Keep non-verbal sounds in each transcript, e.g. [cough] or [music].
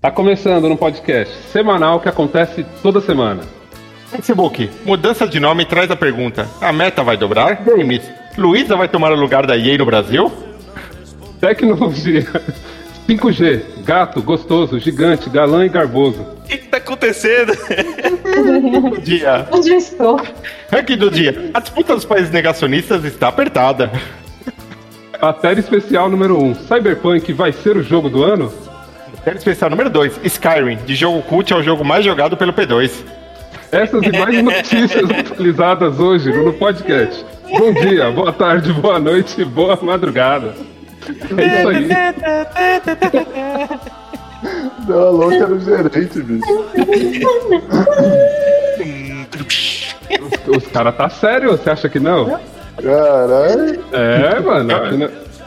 Tá começando no podcast semanal que acontece toda semana. Facebook, mudança de nome traz a pergunta: a meta vai dobrar? Games, Luísa vai tomar o lugar da EA no Brasil? Tecnologia. 5G, gato, gostoso, gigante, galã e garboso. O que, que tá acontecendo? [laughs] Dia. Onde eu estou? Ranking do dia. A disputa dos países negacionistas está apertada. Matéria especial número 1. Cyberpunk vai ser o jogo do ano? Série especial número 2. Skyrim, de jogo cult é o jogo mais jogado pelo P2. Essas e mais notícias [laughs] atualizadas hoje no podcast. Bom dia, boa tarde, boa noite, boa madrugada. É isso aí. Deu a louca no gerente, bicho. Os, os caras tá sério, você acha que não? Caralho. É, mano,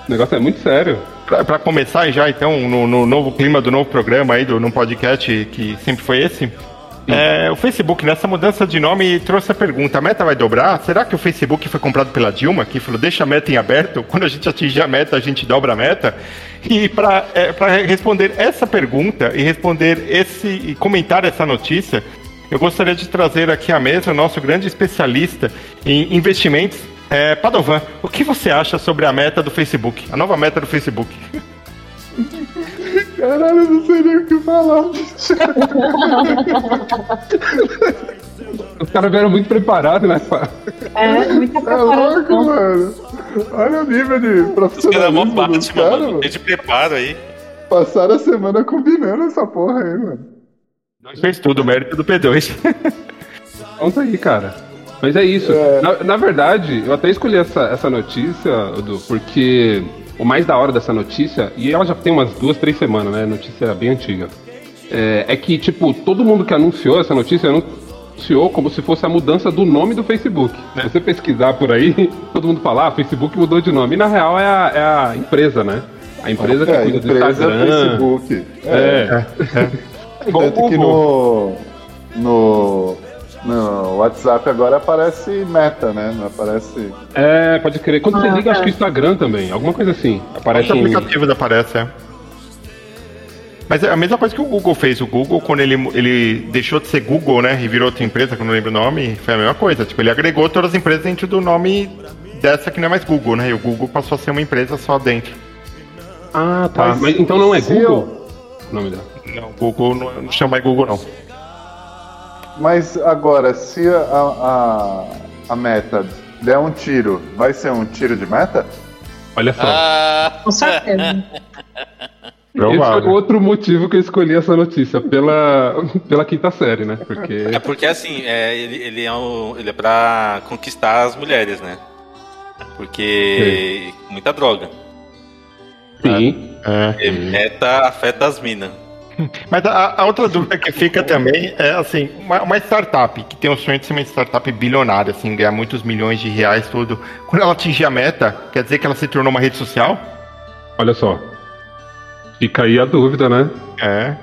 o negócio é muito sério. Pra começar já, então, no, no novo clima do novo programa aí, do no podcast que sempre foi esse. é, o Facebook, nessa mudança de nome, trouxe a pergunta: a meta vai dobrar? Será que o Facebook foi comprado pela Dilma, que falou deixa a meta em aberto? [laughs] Quando a gente atingir a meta, a gente dobra a meta? E para responder essa pergunta e responder esse e comentar essa notícia, eu gostaria de trazer aqui à mesa o nosso grande especialista em investimentos, é, Padovan. O que você acha sobre a meta do Facebook? A nova meta do Facebook? [laughs] Caralho, eu não sei nem o que falar, bicho. Os caras vieram muito preparados, né? pá? É, muita Tá louco, preparação. mano. Olha o nível de Os caras profissionalismo Batman, caras, mano. mano. Tem de preparo aí. Passaram a semana combinando essa porra aí, mano. Fez tudo, mérito do P2. Vamos aí, cara. Mas é isso. É. Na, na verdade, eu até escolhi essa, essa notícia, Edu, porque o mais da hora dessa notícia, e ela já tem umas duas, três semanas, né? Notícia bem antiga. É, é que, tipo, todo mundo que anunciou essa notícia anunciou como se fosse a mudança do nome do Facebook. Se você pesquisar por aí, [laughs] todo mundo fala, ah, Facebook mudou de nome. E na real é a, é a empresa, né? A empresa que É, cuida do empresa Instagram. Facebook. É, Igual Tanto o que Google. no, no, no WhatsApp agora aparece meta, né? Não aparece. é, pode crer. Quando você Ah, liga, acho tá. que o Instagram também. Alguma coisa assim. Aparece Os aplicativos aparecem, é. Mas é a mesma coisa que o Google fez. O Google, quando ele, ele deixou de ser Google, né? E virou outra empresa, que eu não lembro o nome, foi a mesma coisa. Tipo, ele agregou todas as empresas dentro do nome dessa que não é mais Google, né? E o Google passou a ser uma empresa só dentro. Ah, tá. Mas Mas, então não é Google? O nome dela. Não, Google não, não chama mais Google, não. Mas agora, se a, a, a meta der um tiro, vai ser um tiro de meta? Olha só. Ah, Com certeza. [laughs] Esse foi Provável. outro motivo que eu escolhi essa notícia, pela, pela quinta série, né? Porque. é porque assim, é, ele, ele, é um, ele é pra conquistar as mulheres, né? Porque muita droga. Sim. É. Meta afeta as minas. [laughs] Mas a, a outra dúvida que fica também é assim, uma, uma startup que tem o sonho de ser uma startup bilionária, assim, ganhar muitos milhões de reais, tudo. Quando ela atingir a meta, quer dizer que ela se tornou uma rede social? Olha só. Fica aí a dúvida, né? É.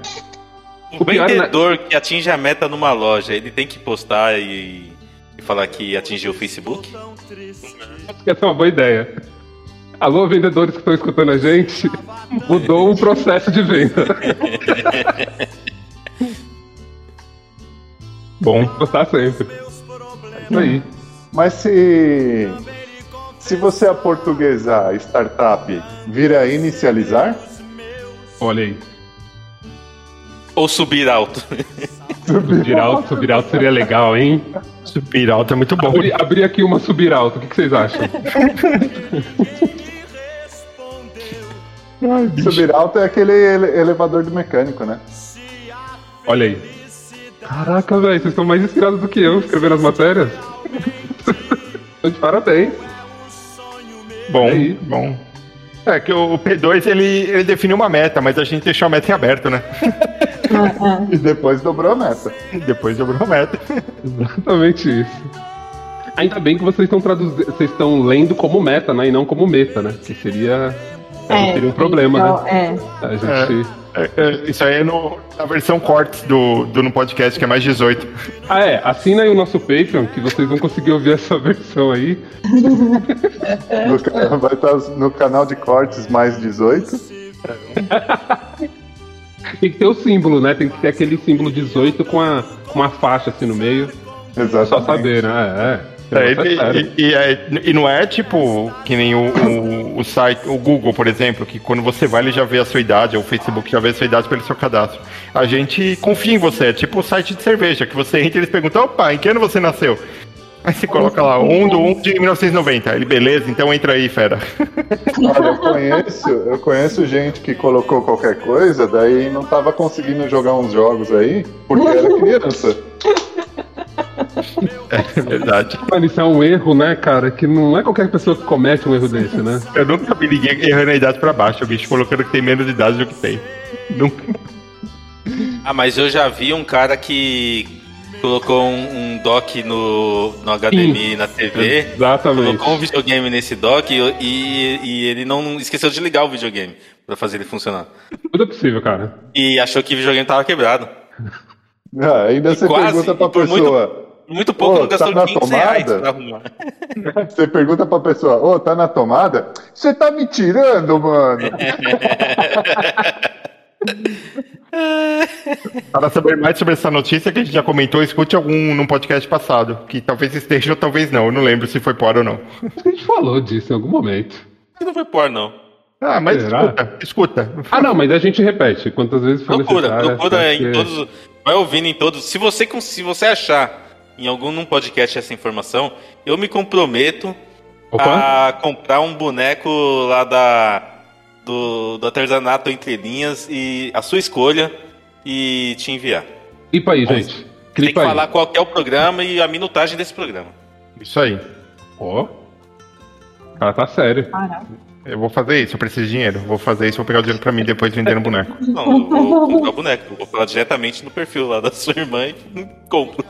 O O né? vendedor que atinge a meta numa loja, ele tem que postar e, e falar que atingiu o Facebook? Essa é uma boa ideia. Alô, vendedores que estão escutando a gente, mudou o processo de venda. [laughs] Bom. Postar sempre. É isso aí. Mas se. Se você aportuguesar startup, vira inicializar? Olha aí. Ou subir alto? Subir alto, subir alto seria legal, hein? Subir alto é muito bom. Abri, abri aqui uma subir alto, o que, que vocês acham? [laughs] Subir alto é aquele ele- elevador do mecânico, né? Olha aí. Caraca, velho, vocês estão mais inspirados do que eu escrevendo as matérias. [laughs] De parabéns. Bom, É isso. bom. É que o P2 ele, ele definiu uma meta, mas a gente deixou a meta em aberto, né? E depois dobrou a meta. Depois dobrou a meta. Exatamente isso. Ainda bem que vocês estão traduzindo, vocês estão lendo como meta, né? E não como meta, né? Que seria, é, seria um problema, então, né? É. A gente. É, é, isso aí é no, na versão cortes do, do no podcast, que é mais 18. Ah, é. Assina aí o nosso Patreon, que vocês vão conseguir ouvir essa [laughs] versão aí. No vai estar no canal de cortes mais 18. tem que ter o símbolo, né? Tem que ter aquele símbolo 18 com a, com uma faixa assim no meio. Exatamente. Só saber, né? É. É, e, e- e é- e não é tipo que nem o, o, o site, o Google, por exemplo, que quando você vai ele já vê a sua idade, ou o Facebook já vê a sua idade pelo seu cadastro. A gente confia em você, é tipo o site de cerveja, que você entra e eles perguntam, opa, em que ano você nasceu? Aí você coloca lá, 1 do 1 de 1990. Ele, beleza, então entra aí, fera. [laughs] Olha, eu conheço, eu conheço gente que colocou qualquer coisa, daí não tava conseguindo jogar uns jogos aí, porque era criança. É verdade. Mano, isso é um erro, né, cara? Que não é qualquer pessoa que comete um erro desse, né? Eu nunca vi ninguém errando a idade pra baixo, o bicho colocando que tem menos de idade do que tem. Nunca. Ah, mas eu já vi um cara que colocou um, um dock no, no HDMI na TV. Exatamente. Colocou um videogame nesse dock e, e, e ele não esqueceu de ligar o videogame pra fazer ele funcionar. Tudo é possível, cara. E achou que o videogame tava quebrado. Ah, ainda E você quase, pergunta pra pessoa. Muito pouco, Ô, não gastou tá na 15 reais tomada? pra arrumar. [laughs] Você pergunta pra pessoa, ô, tá na tomada? Você tá me tirando, mano? [laughs] Para saber mais sobre essa notícia que a gente já comentou, escute algum num podcast passado, que talvez esteja ou talvez não, eu não lembro se foi por ou não. A gente falou disso em algum momento. Não foi por, não. Ah, mas Será? escuta, escuta. Ah, não, mas a gente repete quantas vezes for Procura, necessário. procura em porque- todos. Vai ouvindo em todos. Se você, se você achar em algum num podcast essa informação, eu me comprometo Opa, a comprar um boneco lá da do, do artesanato entre linhas e a sua escolha e te enviar. clipa aí, gente. Tem que Clipa aí. falar qual que é o programa e a minutagem desse programa. Isso aí. Ó. O cara tá sério. Caraca. Eu vou fazer isso, eu preciso de dinheiro. Vou fazer isso, vou pegar o dinheiro pra mim depois vender no boneco. Não, eu vou comprar o boneco. Vou falar diretamente no perfil lá da sua irmã e [laughs] compro.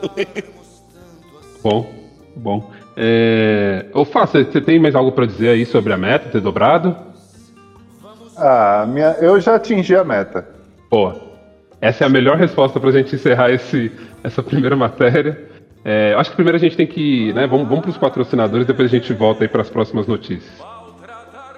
Bom, bom. É... Ô, Fá, você tem mais algo pra dizer aí sobre a meta ter dobrado? Ah, minha, eu já atingi a meta. Pô, essa é a melhor resposta pra gente encerrar esse, essa primeira matéria. É, eu acho que primeiro a gente tem que. Né, vamos, vamos pros patrocinadores, depois a gente volta aí pras próximas notícias.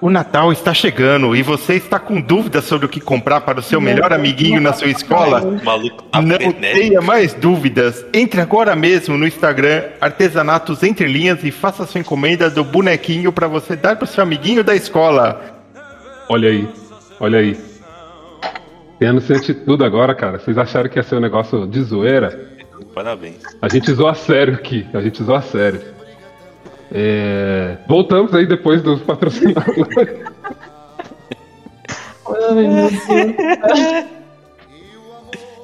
O Natal está chegando e você está com dúvidas sobre o que comprar para o seu melhor amiguinho na sua escola? Maluco tá Não tenha mais dúvidas. Entre agora mesmo no Instagram Artesanatos Entre Linhas e faça sua encomenda do bonequinho para você dar para o seu amiguinho da escola. Olha aí, olha aí. Anunciante de tudo agora, cara. Vocês acharam que ia ser um negócio de zoeira? Parabéns. A gente zoa a sério aqui, a gente zoa a sério. É, Voltamos aí depois dos patrocinadores. Ai.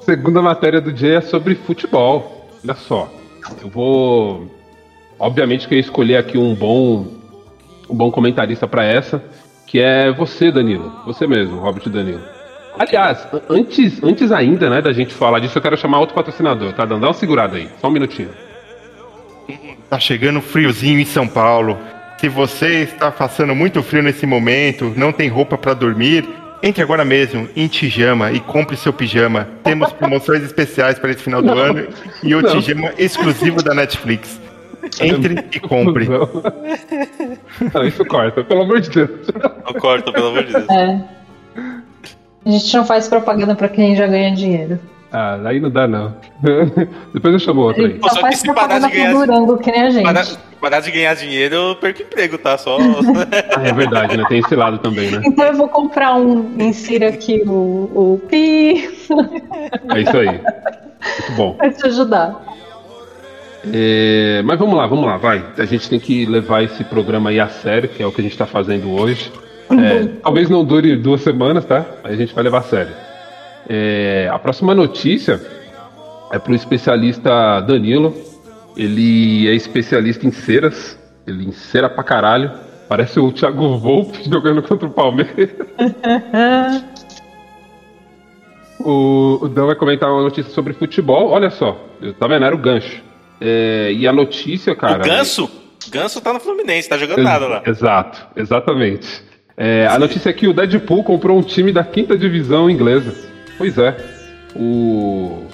Segunda matéria do dia é sobre futebol. Olha só. Eu vou. Obviamente que eu escolhi aqui um bom. Um bom comentarista para essa, que é você, Danilo. Você mesmo, Robert Danilo. Aliás, an- antes, antes ainda, né, da gente falar disso, eu quero chamar outro patrocinador, tá? Dando? Dá uma segurada aí, só um minutinho. Tá chegando friozinho em São Paulo. Se você está passando muito frio nesse momento, não tem roupa para dormir, entre agora mesmo em Tijama e compre seu pijama. Temos promoções especiais para esse final do ano e o Não. Tijama exclusivo da Netflix. Entre e compre. Não, isso corta, pelo amor de Deus. Não corta, pelo amor de Deus. É. A gente não faz propaganda pra quem já ganha dinheiro. Ah, aí não dá não. [laughs] Depois eu chamo outro aí. Pô, Só só que se parar de ganhar- Durango que nem a gente. Parar, parar de ganhar dinheiro, eu perco emprego, tá? Só. Ah, é verdade, né? Tem esse lado também, né? Então eu vou comprar um. Insira aqui o, o Pi. É isso aí. Muito bom. Vai te ajudar. É, mas vamos lá, vamos lá, vai. A gente tem que levar esse programa aí a sério, que é o que a gente tá fazendo hoje. É, talvez não dure duas semanas, tá? Mas a gente vai levar a sério. É, a próxima notícia é pro especialista Danilo. Ele é especialista em ceras. Ele encera pra caralho. Parece o Thiago Volpe [laughs] jogando contra o Palmeiras. [laughs] O, o Dan vai comentar uma notícia sobre futebol. Olha só, tá vendo? Era o gancho. É, e a notícia, cara. o Ganso? Ganso tá no Fluminense, tá jogando nada lá. Exato, exatamente. É, a notícia é que o Deadpool comprou um time da quinta divisão inglesa. Pois é. O.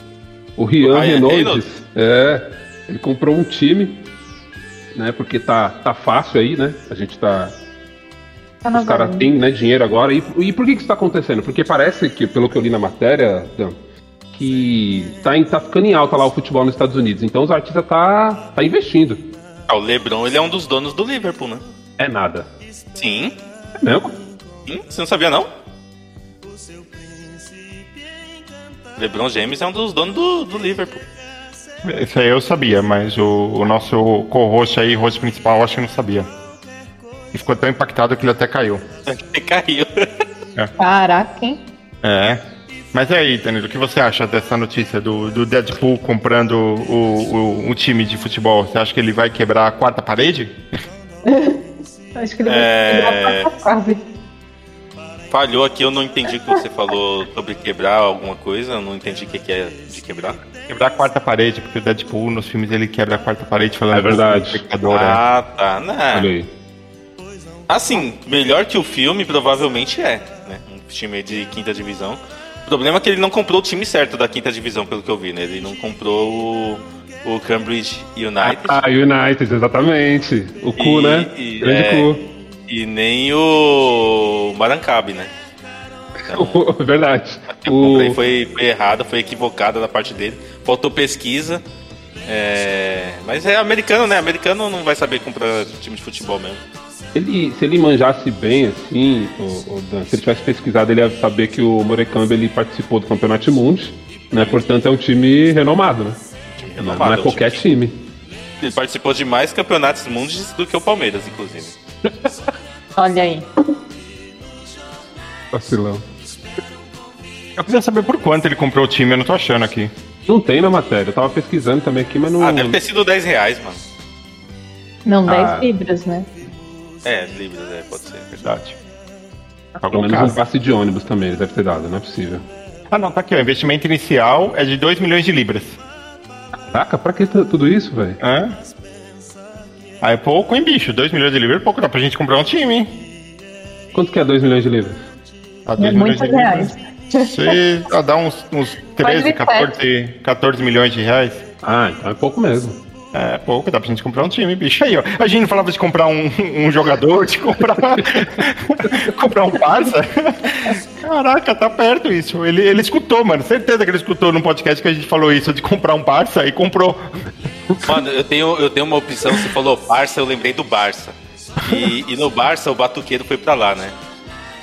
O Rian Reynolds. Reynolds? É. Ele comprou um time, né? Porque tá, tá fácil aí, né? A gente tá. Tá Os caras têm né, dinheiro agora. E, e por que, que isso tá acontecendo? Porque parece que, pelo que eu li na matéria, Dan, que tá, em- tá ficando em alta lá o futebol nos Estados Unidos. Então os artistas tá, tá investindo. Ah, o LeBron, ele é um dos donos do Liverpool, né? É nada. Sim. É mesmo? Sim, Você não sabia, não? LeBron James é um dos donos do, do Liverpool. Isso aí eu sabia, mas o, o nosso co-host aí, host principal, acho que não sabia. E ficou tão impactado que ele até caiu. Ele caiu. Caraca, hein? É. Mas e aí, Danilo, o que você acha dessa notícia do, do Deadpool comprando o, o, um time de futebol? Você acha que ele vai quebrar a quarta parede? [laughs] Acho que ele vai É. quebrar a chave. Falhou aqui, eu não entendi o que você falou sobre quebrar alguma coisa. Eu não entendi o que que é de quebrar. Quebrar a quarta parede, porque o Deadpool nos filmes ele quebra a quarta parede falando É verdade. do espectador, é. Ah, tá. Né? Olha aí. Assim, melhor que o filme provavelmente é, né? Um time de quinta divisão. O problema é que ele não comprou o time certo da quinta divisão, pelo que eu vi, né? Ele não comprou o, o Cambridge United Ah, United, exatamente. O cu, E- né? e- Grande é. cu. E nem o Marancabe, né? Então, [laughs] Verdade. O, foi, foi errada, foi equivocada da parte dele. Faltou pesquisa. É, mas é americano, né? Americano não vai saber comprar time de futebol mesmo. ele, se ele manjasse bem, assim, o, o Dan, se ele tivesse pesquisado, ele ia saber que o Morecambe ele participou do Campeonato Mundi, né? Portanto, é um time renomado, né? Time renomado, não é um qualquer time- time. Ele participou de mais campeonatos mundiais do que o Palmeiras, inclusive. Olha aí. Vacilão. Eu queria saber por quanto ele comprou o time, eu não tô achando aqui. Não tem na matéria. Eu tava pesquisando também aqui, mas não. Ah, deve ter sido 10 reais, mano. Não, 10 Ah. libras, né? É, libras, é, pode ser. Verdade. Pelo menos um passe de ônibus também ele deve ter dado, não é possível. Ah, não, tá aqui, ó. Investimento inicial é de 2 milhões de libras. Caraca, pra que tu- tudo isso, velho? É? Ah, é pouco, hein, bicho? 2 milhões de libras é pouco, dá pra gente comprar um time, hein? Quanto que é 2 milhões de livros? Ah, É 2 milhões muitos de libras. reais. Você ah, dá uns, uns 13, vir 14, 14 milhões de reais. Ah, então é pouco mesmo. É pouco, dá pra gente comprar um time, bicho. Aí, ó. A gente não falava de comprar um, um jogador, de comprar. [laughs] comprar um parça. Caraca, tá perto isso. Ele, ele escutou, mano. Certeza que ele escutou no podcast que a gente falou isso de comprar um parça e comprou. Mano, eu tenho, eu tenho uma opção, você falou Barça, eu lembrei do Barça. E, e no Barça o Batuqueiro foi pra lá, né?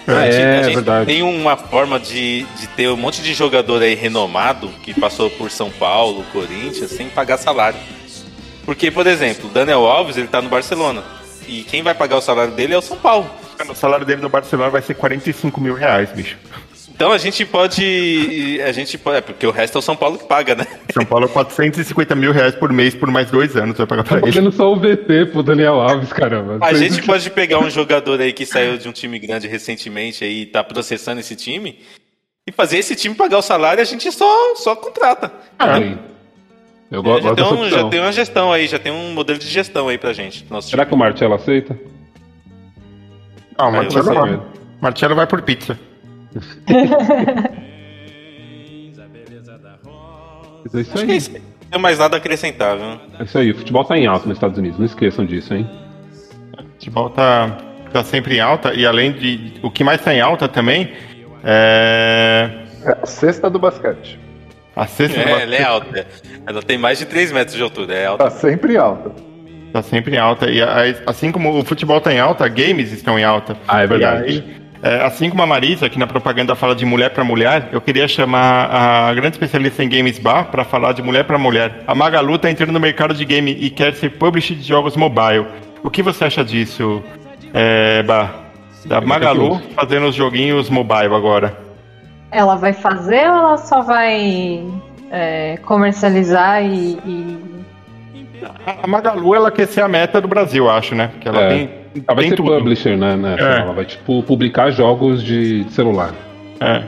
Ah, A gente- é, a gente verdade. tem uma forma de, de ter um monte de jogador aí renomado que passou por São Paulo, Corinthians, sem pagar salário. Porque, por exemplo, o Daniel Alves, ele tá no Barcelona. E quem vai pagar o salário dele é o São Paulo. O salário dele no Barcelona vai ser 45 mil reais, bicho. Então a gente pode. A gente pode. É porque o resto é o São Paulo que paga, né? São Paulo, 450 mil reais por mês por mais dois anos vai pagar Tá pra ele. pagando só o VT pro Daniel Alves, caramba. A gente pode pegar um jogador aí que saiu de um time grande recentemente aí e tá processando esse time e fazer esse time pagar o salário e a gente só, só contrata. Aí. Eu go- já, gosto tem um, já tem uma gestão aí, já tem um modelo de gestão aí pra gente. Nosso Será time. que o Marcelo aceita? Ah, o Aí Marcelo vai. mesmo. Marcelo vai por pizza. É isso Acho que é aí. isso. Não tem mais nada a acrescentar, viu? É isso aí. O futebol tá em alta nos Estados Unidos. Não esqueçam disso, hein? futebol tá, tá sempre em alta e além de. O que mais tá em alta também é. É a cesta do basquete. A cesta do É, ela é alta. Ela tem mais de 3 metros de altura, é alta. Tá sempre em alta. tá sempre em alta. E a- assim como o futebol tá em alta, games estão em alta. Ah, é verdade. E aí, é, assim como a Marisa, aqui na propaganda fala de mulher para mulher, eu queria chamar a grande especialista em games bar para falar de mulher para mulher. A Magalu tá entrando no mercado de game e quer ser publisher de jogos mobile. O que você acha disso, é, Bar? Da Magalu fazendo os joguinhos mobile agora. Ela vai fazer ou ela só vai é, comercializar e, e- A Magalu, ela quer ser a meta do Brasil, acho, né? Porque ela É. tem, Ela vai tem ser tudo. publisher, né? né? É. Ela vai, tipo, publicar jogos de celular. É.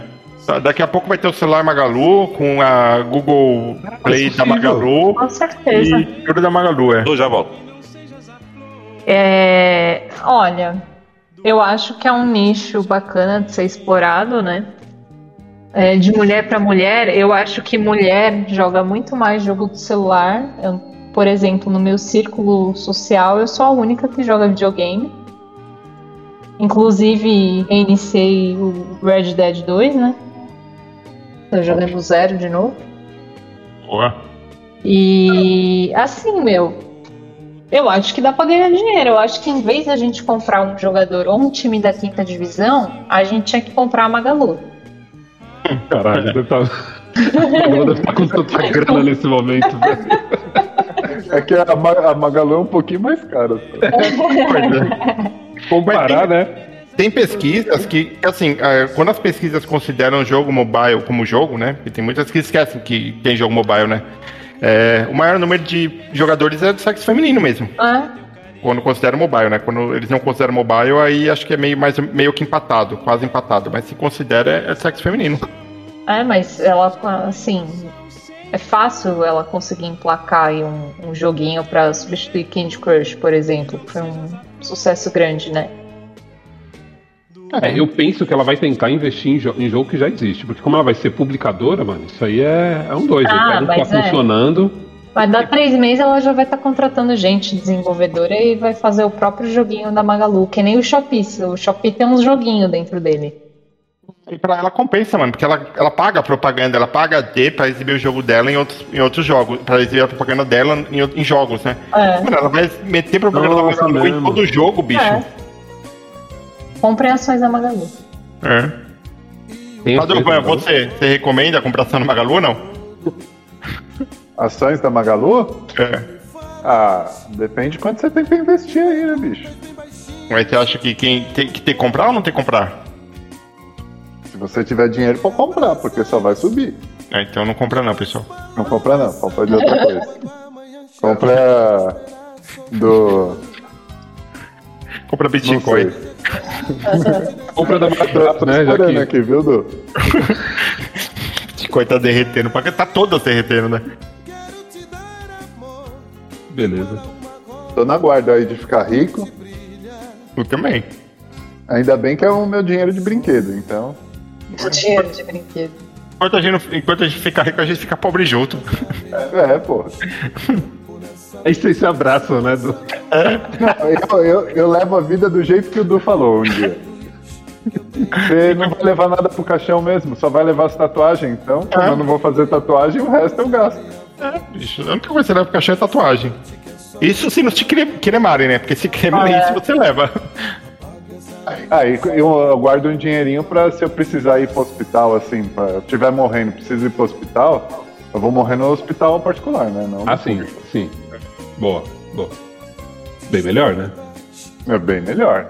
Daqui a pouco vai ter o celular Magalu com a Google Play da possível. Magalu com certeza. e tudo da Magalu, é. Eu já volto. É, olha, eu acho que é um nicho bacana de ser explorado, né? É, de mulher para mulher, eu acho que mulher joga muito mais jogo de celular. Eu, por exemplo, no meu círculo social, eu sou a única que joga videogame. Inclusive, reiniciei o Red Dead 2, né? Tô jogando zero de novo. Boa. E assim, meu, eu acho que dá pra ganhar dinheiro. Eu acho que em vez da gente comprar um jogador ou um time da quinta divisão, a gente tinha que comprar a Magalu. Caralho, deve tá... Magalu [laughs] deve estar com tanta grana nesse momento, velho. É que a, Ma- a Magalu é um pouquinho mais cara. Comparar, né? Tem pesquisas que, assim, eh, quando as pesquisas consideram o jogo mobile como jogo, né? E tem muitas que esquecem que tem jogo mobile, né? Eh, o maior número de jogadores é do sexo feminino mesmo. Ah, Quando consideram mobile, né? Quando eles não consideram mobile, aí acho que é meio, mais, meio que empatado, quase empatado. Mas se considera, é, é sexo feminino. é, mas ela, assim, é fácil ela conseguir emplacar aí um, um joguinho pra substituir Candy Crush, por exemplo, que foi um sucesso grande, né? É, eu penso que ela vai tentar investir em, jo- em jogo que já existe. Porque como ela vai ser publicadora, mano, isso aí é, é um dois. Ah, Ele pega um que tá é. funcionando. Vai dar três meses, ela já vai estar contratando gente desenvolvedora e vai fazer o próprio joguinho da Magalu, que nem o Shopee. O Shopee tem uns joguinhos dentro dele. E pra ela compensa, mano, porque ela, ela paga a propaganda, ela paga a D pra exibir o jogo dela em outros, em outros jogos, pra exibir a propaganda dela em, em jogos, né? É. Mano, ela vai meter propaganda Nossa, da Magalu em mesmo. todo jogo, bicho. É. Comprem ações da Magalu. É. Padrão, coisas, né? você, você recomenda a compração no Magalu ou não? Ações da Magalu? É. Ah, depende de quanto você tem pra investir aí, né, bicho? Mas você acha que quem tem que ter que comprar ou não tem que comprar? Se você tiver dinheiro pra comprar, porque só vai subir. É, então não compra não, pessoal. Não compra não, compra de outra coisa. Compra do. Compra Não Bitcoin. sei. [laughs] Compra da barato, tô né? Já que aqui, viu, Du? [laughs] Bitcoin tá derretendo, porque tá todas derretendo, né? Beleza. Tô na guarda aí de ficar rico. Eu também. Ainda bem que é o meu dinheiro de brinquedo, então. Dinheiro de brinquedo. Enquanto a gente, não- enquanto a gente fica rico, a gente fica pobre junto. É, pô. Aí vocês se abraçam, né? Du? Eu, eu, eu levo a vida do jeito que o Du falou um dia. Você não vai levar nada pro caixão mesmo, só vai levar as tatuagens. Então, como É. eu não vou fazer tatuagem, o resto eu gasto. É, bicho, a única coisa que você leva pro caixão é tatuagem. Isso se não te cre- cremarem, né? Porque se cremarem Ah, é. isso, você leva. Aí eu, eu guardo um dinheirinho pra se eu precisar ir pro hospital, assim, pra eu estiver morrendo, preciso ir pro hospital, eu vou morrer no hospital particular, né? Não Ah, sim, público. sim. Boa, boa. Bem melhor, né? É bem melhor.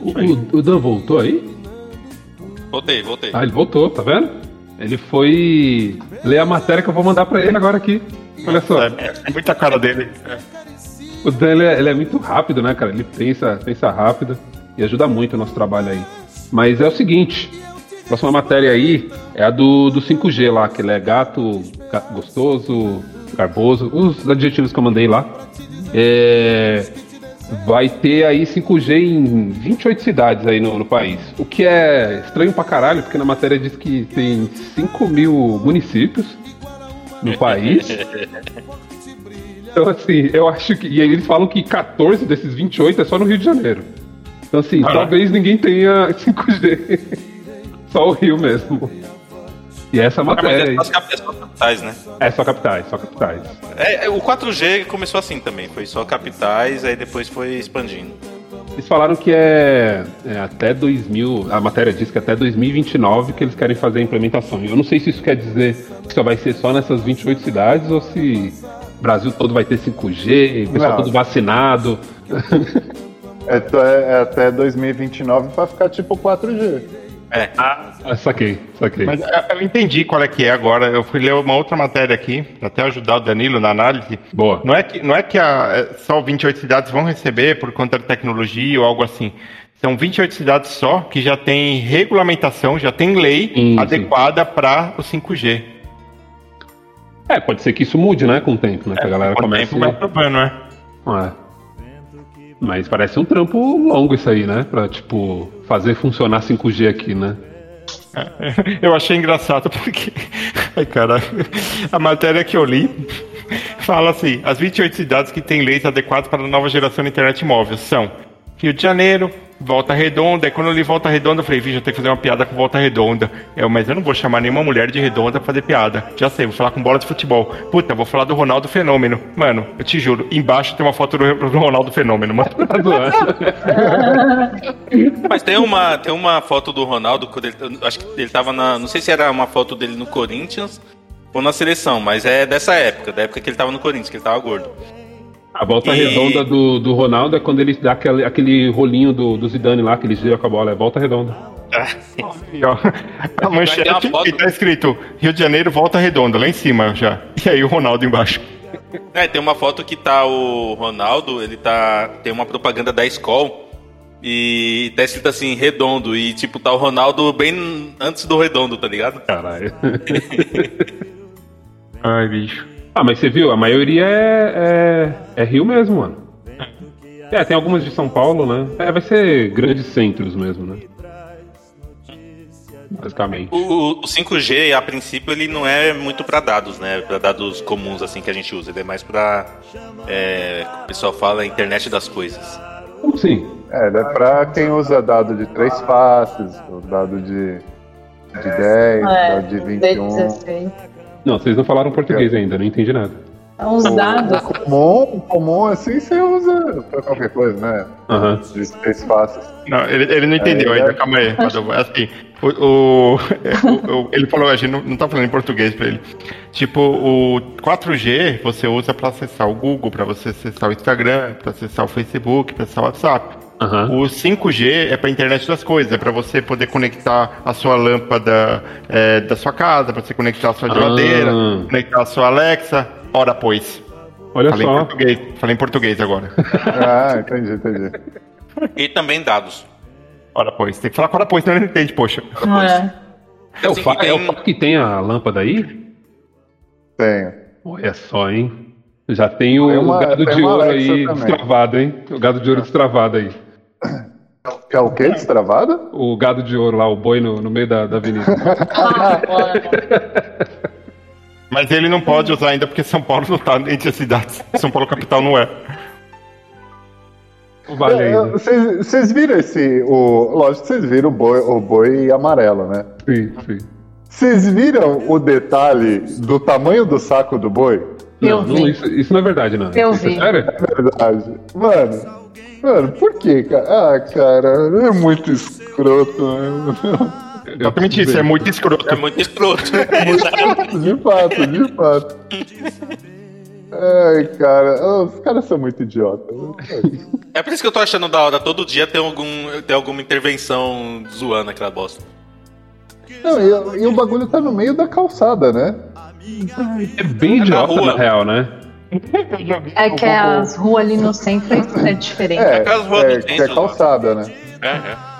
O, o, o Dan voltou aí? Voltei, voltei. Ah, ele voltou, tá vendo? Ele foi ler a matéria que eu vou mandar pra ele agora aqui. Olha só. É, é muita cara dele. É. O Dan ele é, ele é muito rápido, né, cara? Ele pensa, pensa rápido e ajuda muito o nosso trabalho aí. Mas é o seguinte: a próxima matéria aí é a do, do 5G lá, que ele é gato, ga- gostoso, garboso, os adjetivos que eu mandei lá. É, vai ter aí 5G em 28 cidades aí no, no país. O que é estranho pra caralho, porque na matéria diz que tem 5 mil municípios no país. [laughs] Então, assim, eu acho que. E aí eles falam que 14 desses 28 é só no Rio de Janeiro. Então, assim, Caraca. talvez ninguém tenha 5G. [laughs] só o Rio mesmo. E essa Ah, matéria é cap- é só capitais, né? É só capitais, só capitais. É, é, o 4G começou assim também, foi só capitais, aí depois foi expandindo. Eles falaram que é, é até 2000. A matéria diz que é até 2029 que eles querem fazer a implementação. Eu não sei se isso quer dizer que só vai ser só nessas 28 cidades ou se o Brasil todo vai ter 5G, o pessoal Não. todo vacinado. [laughs] É, t- é até 2029 pra ficar tipo 4G. É, Ah, saquei, saquei. Mas é, eu entendi qual é que é agora. Eu fui ler uma outra matéria aqui, pra até ajudar o Danilo na análise. Boa. Não é que, não é que a, é, só 28 cidades vão receber por conta da tecnologia ou algo assim. São 28 cidades só que já tem regulamentação, já tem lei Sim, adequada para o 5G. É, pode ser que isso mude, né, com o tempo, né? que a galera Com o tempo vai provando, né? É. Mas parece um trampo longo isso aí, né? Pra, tipo, fazer funcionar 5G aqui, né? [laughs] Eu achei engraçado porque. [laughs] Ai, caralho. A matéria que eu li fala assim: as 28 cidades que têm leis adequadas para a nova geração de internet móvel são Rio de Janeiro, Volta Redonda. Aí quando eu li Volta Redonda, eu falei, vixe, eu tenho que fazer uma piada com Volta Redonda. Eu, mas eu não vou chamar nenhuma mulher de redonda pra fazer piada. Já sei, vou falar com bola de futebol. Puta, vou falar do Ronaldo Fenômeno. Mano, eu te juro, embaixo tem uma foto do do Ronaldo Fenômeno, mano. [laughs] Tá. [laughs] Mas tem uma, tem uma foto do Ronaldo, quando ele, acho que ele tava na. Não sei se era uma foto dele no Corinthians ou na seleção, mas é dessa época, da época que ele tava no Corinthians, que ele tava gordo. A volta E- redonda do, do Ronaldo é quando ele dá aquele, aquele rolinho do, do Zidane lá, que ele gira com a bola. É volta redonda. E, ó, a manchete e tá escrito Rio de Janeiro, Volta Redonda, lá em cima já. E aí o Ronaldo embaixo. É, tem uma foto que tá o Ronaldo, ele tá. Tem uma propaganda da Skol. E tá escrito assim, redondo. E tipo, tá o Ronaldo bem antes do redondo, tá ligado? Caralho. [laughs] Ai, bicho. Ah, mas você viu? A maioria é, é, é Rio mesmo, mano. É, tem algumas de São Paulo, né? É, vai ser grandes centros mesmo, né? Basicamente. O, o 5G, a princípio, ele não é muito pra dados, né? Pra dados comuns assim que a gente usa. Ele é mais pra. É, o pessoal fala internet das coisas. Como assim? É, ele é pra quem usa dado de três faces, dado de, de 10, É, dado de 21. D16. Não, vocês não falaram português ainda, não entendi nada. São os dados. Comum, comum assim você usa pra qualquer coisa, né? Aham. Três faces. Não, ele, ele não entendeu É, ainda, é- calma aí. [laughs] Assim, o, o- o- o- ele falou, a gente não, não tá falando em português pra ele. Tipo, o 4G você usa pra acessar o Google, pra você acessar o Instagram, pra acessar o Facebook, pra acessar o WhatsApp. Aham. O 5G é pra internet das coisas, é pra você poder conectar a sua lâmpada é, da sua casa, pra você conectar a sua Ah. geladeira, conectar a sua Alexa. Ora, pois. Olha Falei em só. português, falei em português agora. [laughs] Ah, entendi, entendi. E também dados. Ora, pois. Tem que falar com ora, pois, senão ele não entende, poxa. É. É o, Assim, fa e é o tem- Fá que tem a lâmpada aí? Tenho. Olha só, hein? Já tem o, Tem uma- o gado tem de ouro aí também. destravado, hein? O gado de ouro destravado aí. É o quê? Destravada? O gado de ouro lá, o boi no, no meio da, da avenida. [laughs] Ah. [laughs] Mas ele não pode usar ainda porque São Paulo não tá entre as cidades. São Paulo capital não é. Vale É, ainda. Vocês viram esse. O, lógico que vocês viram o boi, o boi amarelo, né? Sim, sim. Vocês viram o detalhe do tamanho do saco do boi? Eu Não, não, vi. isso, isso não é verdade, não. Eu Isso é vi. sério? É verdade. Mano, mano, por que, cara? Ah, cara, é muito escroto, né? Exatamente isso, é muito escroto. É muito escroto. [laughs] De fato, de fato. Ai, cara, os caras são muito idiotas. é por isso que eu tô achando da hora. Todo dia tem, algum, tem alguma intervenção zoando aquela bosta. Não, e, e o bagulho tá no meio da calçada, né? É bem na idiota, rua. na real, né? É que as ruas ali no centro é diferente. É, Aquelas ruas é, do que é centro, calçada, né? É, é.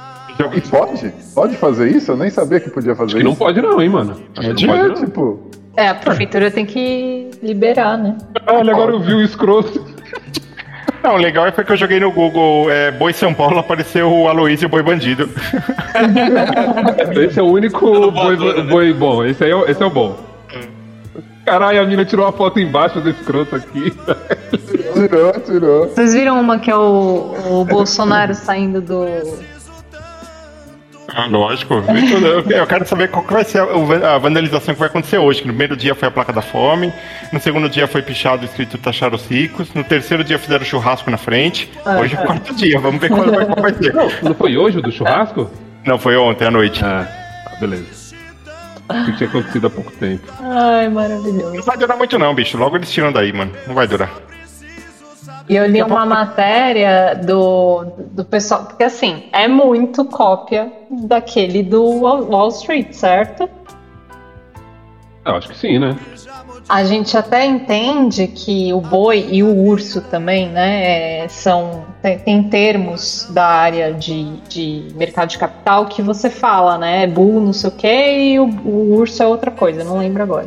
E pode? Pode fazer isso? Eu nem sabia que podia fazer E não isso. pode não, hein, mano. Acho que não É, pode não. tipo, É, a prefeitura tem que liberar, né? Olha, agora eu vi o escroto. Não, o legal é que eu joguei no Google é, Boi São Paulo, apareceu o Aloysio Boi Bandido. [laughs] Esse é o único boi, né? boi bom. Esse, aí é, o- esse é o bom. Caralho, a mina tirou uma foto embaixo do escroto aqui. tirou, tirou. Vocês viram uma que é o, o Bolsonaro saindo do. Ah, lógico. Eu, quero saber qual que vai ser a, vandalização que vai acontecer hoje. que No primeiro dia foi a placa da fome, no segundo dia foi pichado escrito taxar os ricos, no terceiro dia fizeram churrasco na frente. Hoje é o quarto dia, vamos ver qual vai, qual vai ser. Não foi hoje o do churrasco? Não, foi ontem à noite. Ah, beleza. Que tinha acontecido há pouco tempo. Ai, maravilhoso. Não vai durar muito não, bicho. Logo eles tiram daí, mano. Não vai durar. E eu li uma matéria do, do pessoal, porque assim, é muito cópia daquele do Wall Street, certo? Eu acho que sim, né? A gente até entende que o boi e o urso também, né, é, são tem, tem termos da área de, de mercado de capital que você fala, né, bull não sei o que e o, o urso é outra coisa, não lembro agora.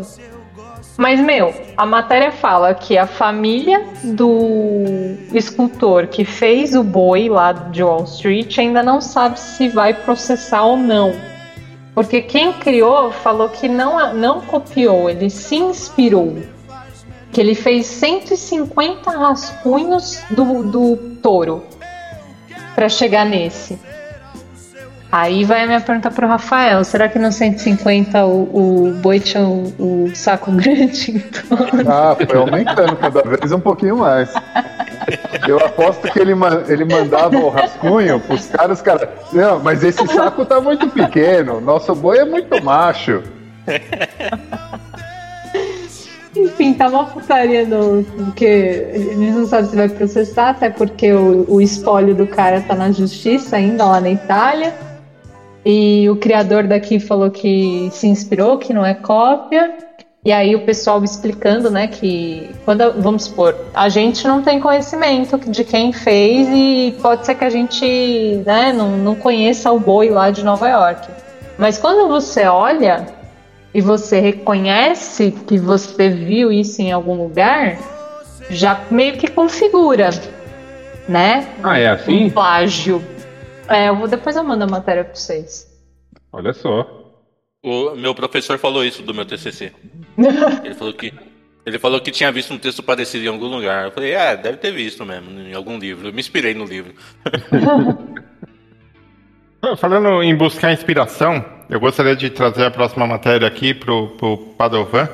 Mas, meu, a matéria fala que a família do escultor que fez o boi lá de Wall Street ainda não sabe se vai processar ou não. Porque quem criou falou que não, não copiou, ele se inspirou. Que ele fez 150 rascunhos do, do touro. para chegar nesse? Aí vai a minha pergunta pro Rafael: será que no 150 o, o boi tinha o, o saco [laughs] grande? Então... Ah, foi aumentando cada vez um pouquinho mais. Eu aposto que ele, ele mandava o rascunho pros caras, os caras. Não, mas esse saco tá muito pequeno. Nosso boi é muito macho. Enfim, tá uma putaria no. Porque eles não sabem se vai processar, até porque o, o espólio do cara tá na justiça ainda lá na Itália. E o criador daqui falou que se inspirou, que não é cópia. E aí o pessoal explicando, né, que quando, vamos supor, a gente não tem conhecimento de quem fez e pode ser que a gente, né, não, não conheça o boi lá de Nova York. Mas quando você olha e você reconhece que você viu isso em algum lugar, já meio que configura, né? Ah, é Um assim? plágio. É, eu vou, depois eu mando a matéria pra vocês. Olha só. O meu professor falou isso do meu TCC. [laughs] Ele falou que ele falou que tinha visto um texto parecido em algum lugar. Eu falei, é, deve ter visto mesmo, em algum livro. Eu me inspirei no livro. [laughs] Falando em buscar inspiração, eu gostaria de trazer a próxima matéria aqui pro, pro Padovan.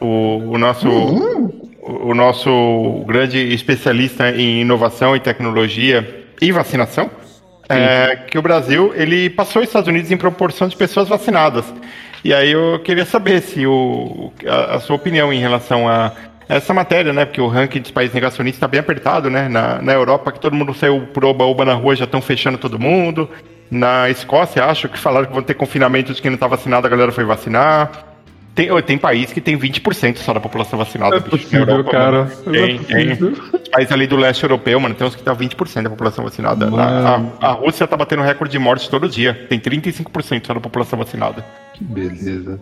O, o nosso o, o nosso grande especialista em inovação e tecnologia e vacinação. É, que o Brasil ele passou os Estados Unidos em proporção de pessoas vacinadas. E aí eu queria saber se o, a, a sua opinião em relação a essa matéria, né? Porque o ranking dos países negacionistas está bem apertado, né? Na, na Europa, que todo mundo saiu por oba-oba na rua, já estão fechando todo mundo. Na Escócia, acho que falaram que vão ter confinamento de quem não está vacinado, a galera foi vacinar. Tem, tem país que tem 20% só da população vacinada. É possível, Europa, cara. mano. Não é Tem, tem. País ali do leste europeu, mano, tem uns que tá 20% da população vacinada. A, a- a Rússia tá batendo recorde de mortes todo dia. Tem 35% só da população vacinada. Que beleza.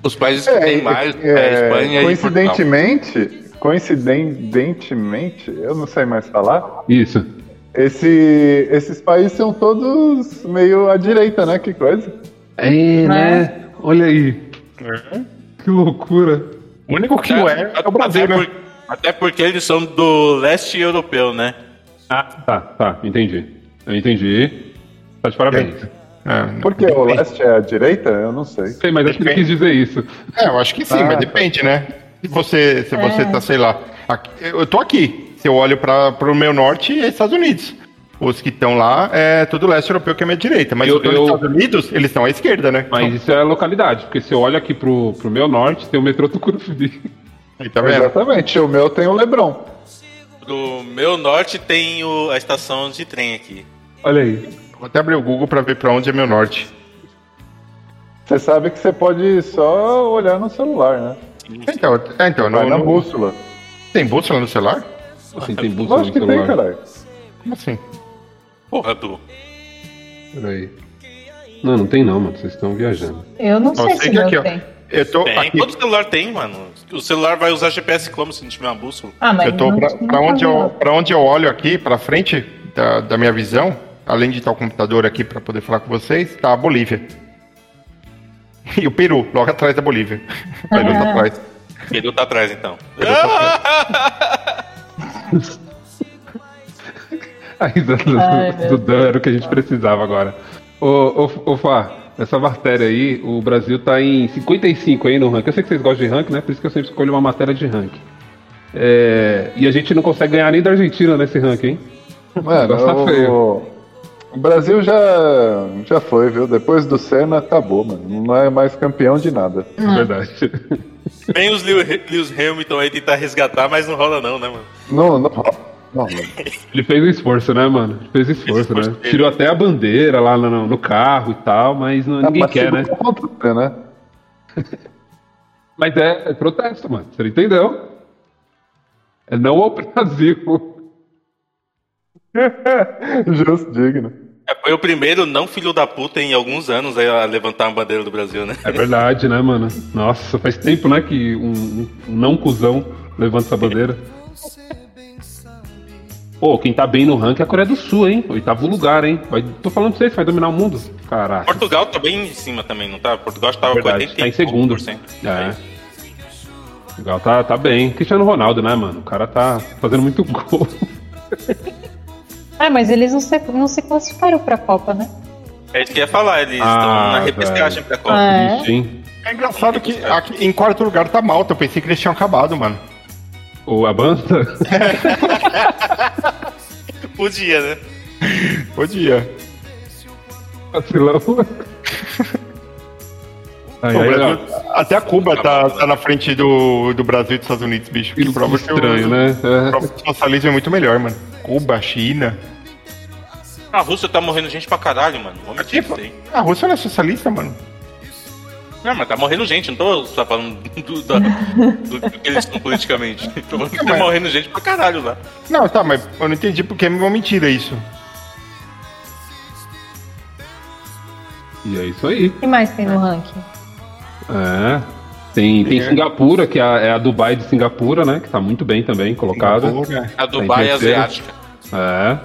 Os países que tem mais é, é, Espanha e Portugal. coincidentemente, coincidentemente, eu não sei mais falar. Isso. Esse, esses países são todos meio à direita, né? Que coisa. É, né? Olha aí. Que loucura. O único que não é é o Brasil, até, né? por- até porque eles são do leste europeu, né? Ah, tá, tá. Entendi. Eu entendi. Tá de parabéns. É, Porque o leste é à direita? Eu não sei. Sei, mas acho que ele quis dizer isso. É, eu acho que sim, Ah, mas tá. depende, né? Se você, se você tá, sei lá. aqui- eu tô aqui. Se eu olho para pro meu norte, é Estados Unidos. Os que estão lá é tudo leste europeu que é minha direita. Mas Eu- os eu- Estados Unidos, eles estão à esquerda, né? Mas isso é localidade, porque se eu olho aqui pro, pro meu norte, tem o metrô Tucuruvi. Tá? Exatamente. O meu tem o Lebron. Do meu norte tem o- a estação de trem aqui. Olha aí. Vou até abrir o Google pra ver pra onde é meu norte. Você sabe que você pode só olhar no celular, né? Então, é, então Vai no, na bússola. tem bússola no celular? Assim, tem bússola Lógico no que tem, celular. caralho. Como assim? Porra, Du. Peraí. Não, não tem não, mano. Vocês estão viajando. Eu não sei sei se aqui, ó. tem. Eu tô Tem, aqui. todo celular tem, mano. O celular vai usar GPS como se não tiver uma bússola? Ah, mas Eu tô não- pra, não pra onde eu, pra onde eu olho aqui, pra frente da, da minha visão, além de estar o computador aqui pra poder falar com vocês, tá a Bolívia. E o Peru, logo atrás da Bolívia. O Peru tá atrás. Pedro tá atrás, então. Peru tá atrás. [laughs] A risada do- Ai, meu do Dan era o que a gente precisava agora. Ô, ô, ô Fá, essa matéria aí, o Brasil tá em 55 aí no ranking. Eu sei que vocês gostam de ranking, né? Por isso que eu sempre escolho uma matéria de ranking. É, e a gente não consegue ganhar nem da Argentina nesse ranking, hein? Mano, tá feio. o, Brasil já, já foi, viu? Depois do Senna, acabou, mano. Não é mais campeão de nada. É verdade. Vem os Lew- Lewis Hamilton aí tentar resgatar, mas não rola não, né, mano? Não, não, não, Ele fez um esforço, né, mano? Fez esforço, esforço né? dele. Tirou até a bandeira lá no, no carro e tal, mas não- ninguém Ah, mas quer, né? o contrário, né? [laughs] Mas é, é protesto, mano. Você entendeu? É não ao Brasil. [laughs] Justo, digno. É, Foi o primeiro não filho da puta em alguns anos a levantar a bandeira do Brasil, né? É verdade, né, mano? Nossa, faz tempo, né, que um, um não cuzão levanta essa bandeira. Pô, quem tá bem no ranking é a Coreia do Sul, hein? Oitavo lugar, hein? Vai, tô falando pra vocês, vai dominar o mundo. Caraca. Portugal tá bem em cima também, não tá? Portugal tava com Verdade, 80 tá em segundo. É. Legal, tá, tá bem. Cristiano Ronaldo, né, mano? O cara tá fazendo muito gol. [laughs] Ah, mas eles não se, não se classificaram pra Copa, né? É isso que eu ia falar, eles Ah, estão na velho. repescagem pra Copa. É. Ixi, hein? É engraçado que aqui, em quarto lugar tá Malta. Eu pensei que eles tinham acabado, mano. O, a banda? [laughs] [laughs] Podia, né? Podia. Vacilão. O ai, Brasil- até a Cuba tá, tá na frente do, do Brasil e dos Estados Unidos, bicho. Que que prova o- estranho, né? É. prova que o socialismo é muito melhor, mano. Cuba, China. A Rússia tá morrendo gente pra caralho, mano. Vamos aí. A Rússia não é socialista, mano. Não, mas tá morrendo gente, não tô só falando do, da- do, do que eles são politicamente. [laughs] Tô falando que tá morrendo gente pra caralho lá. Não, tá, mas eu não entendi porque é uma mentira isso. E é isso aí. O que mais tem no ranking? É. Tem, tem É. Singapura, que é a, é a Dubai de Singapura, né? Que tá muito bem também colocada. Singapura. A Dubai em terceiro. asiática. É.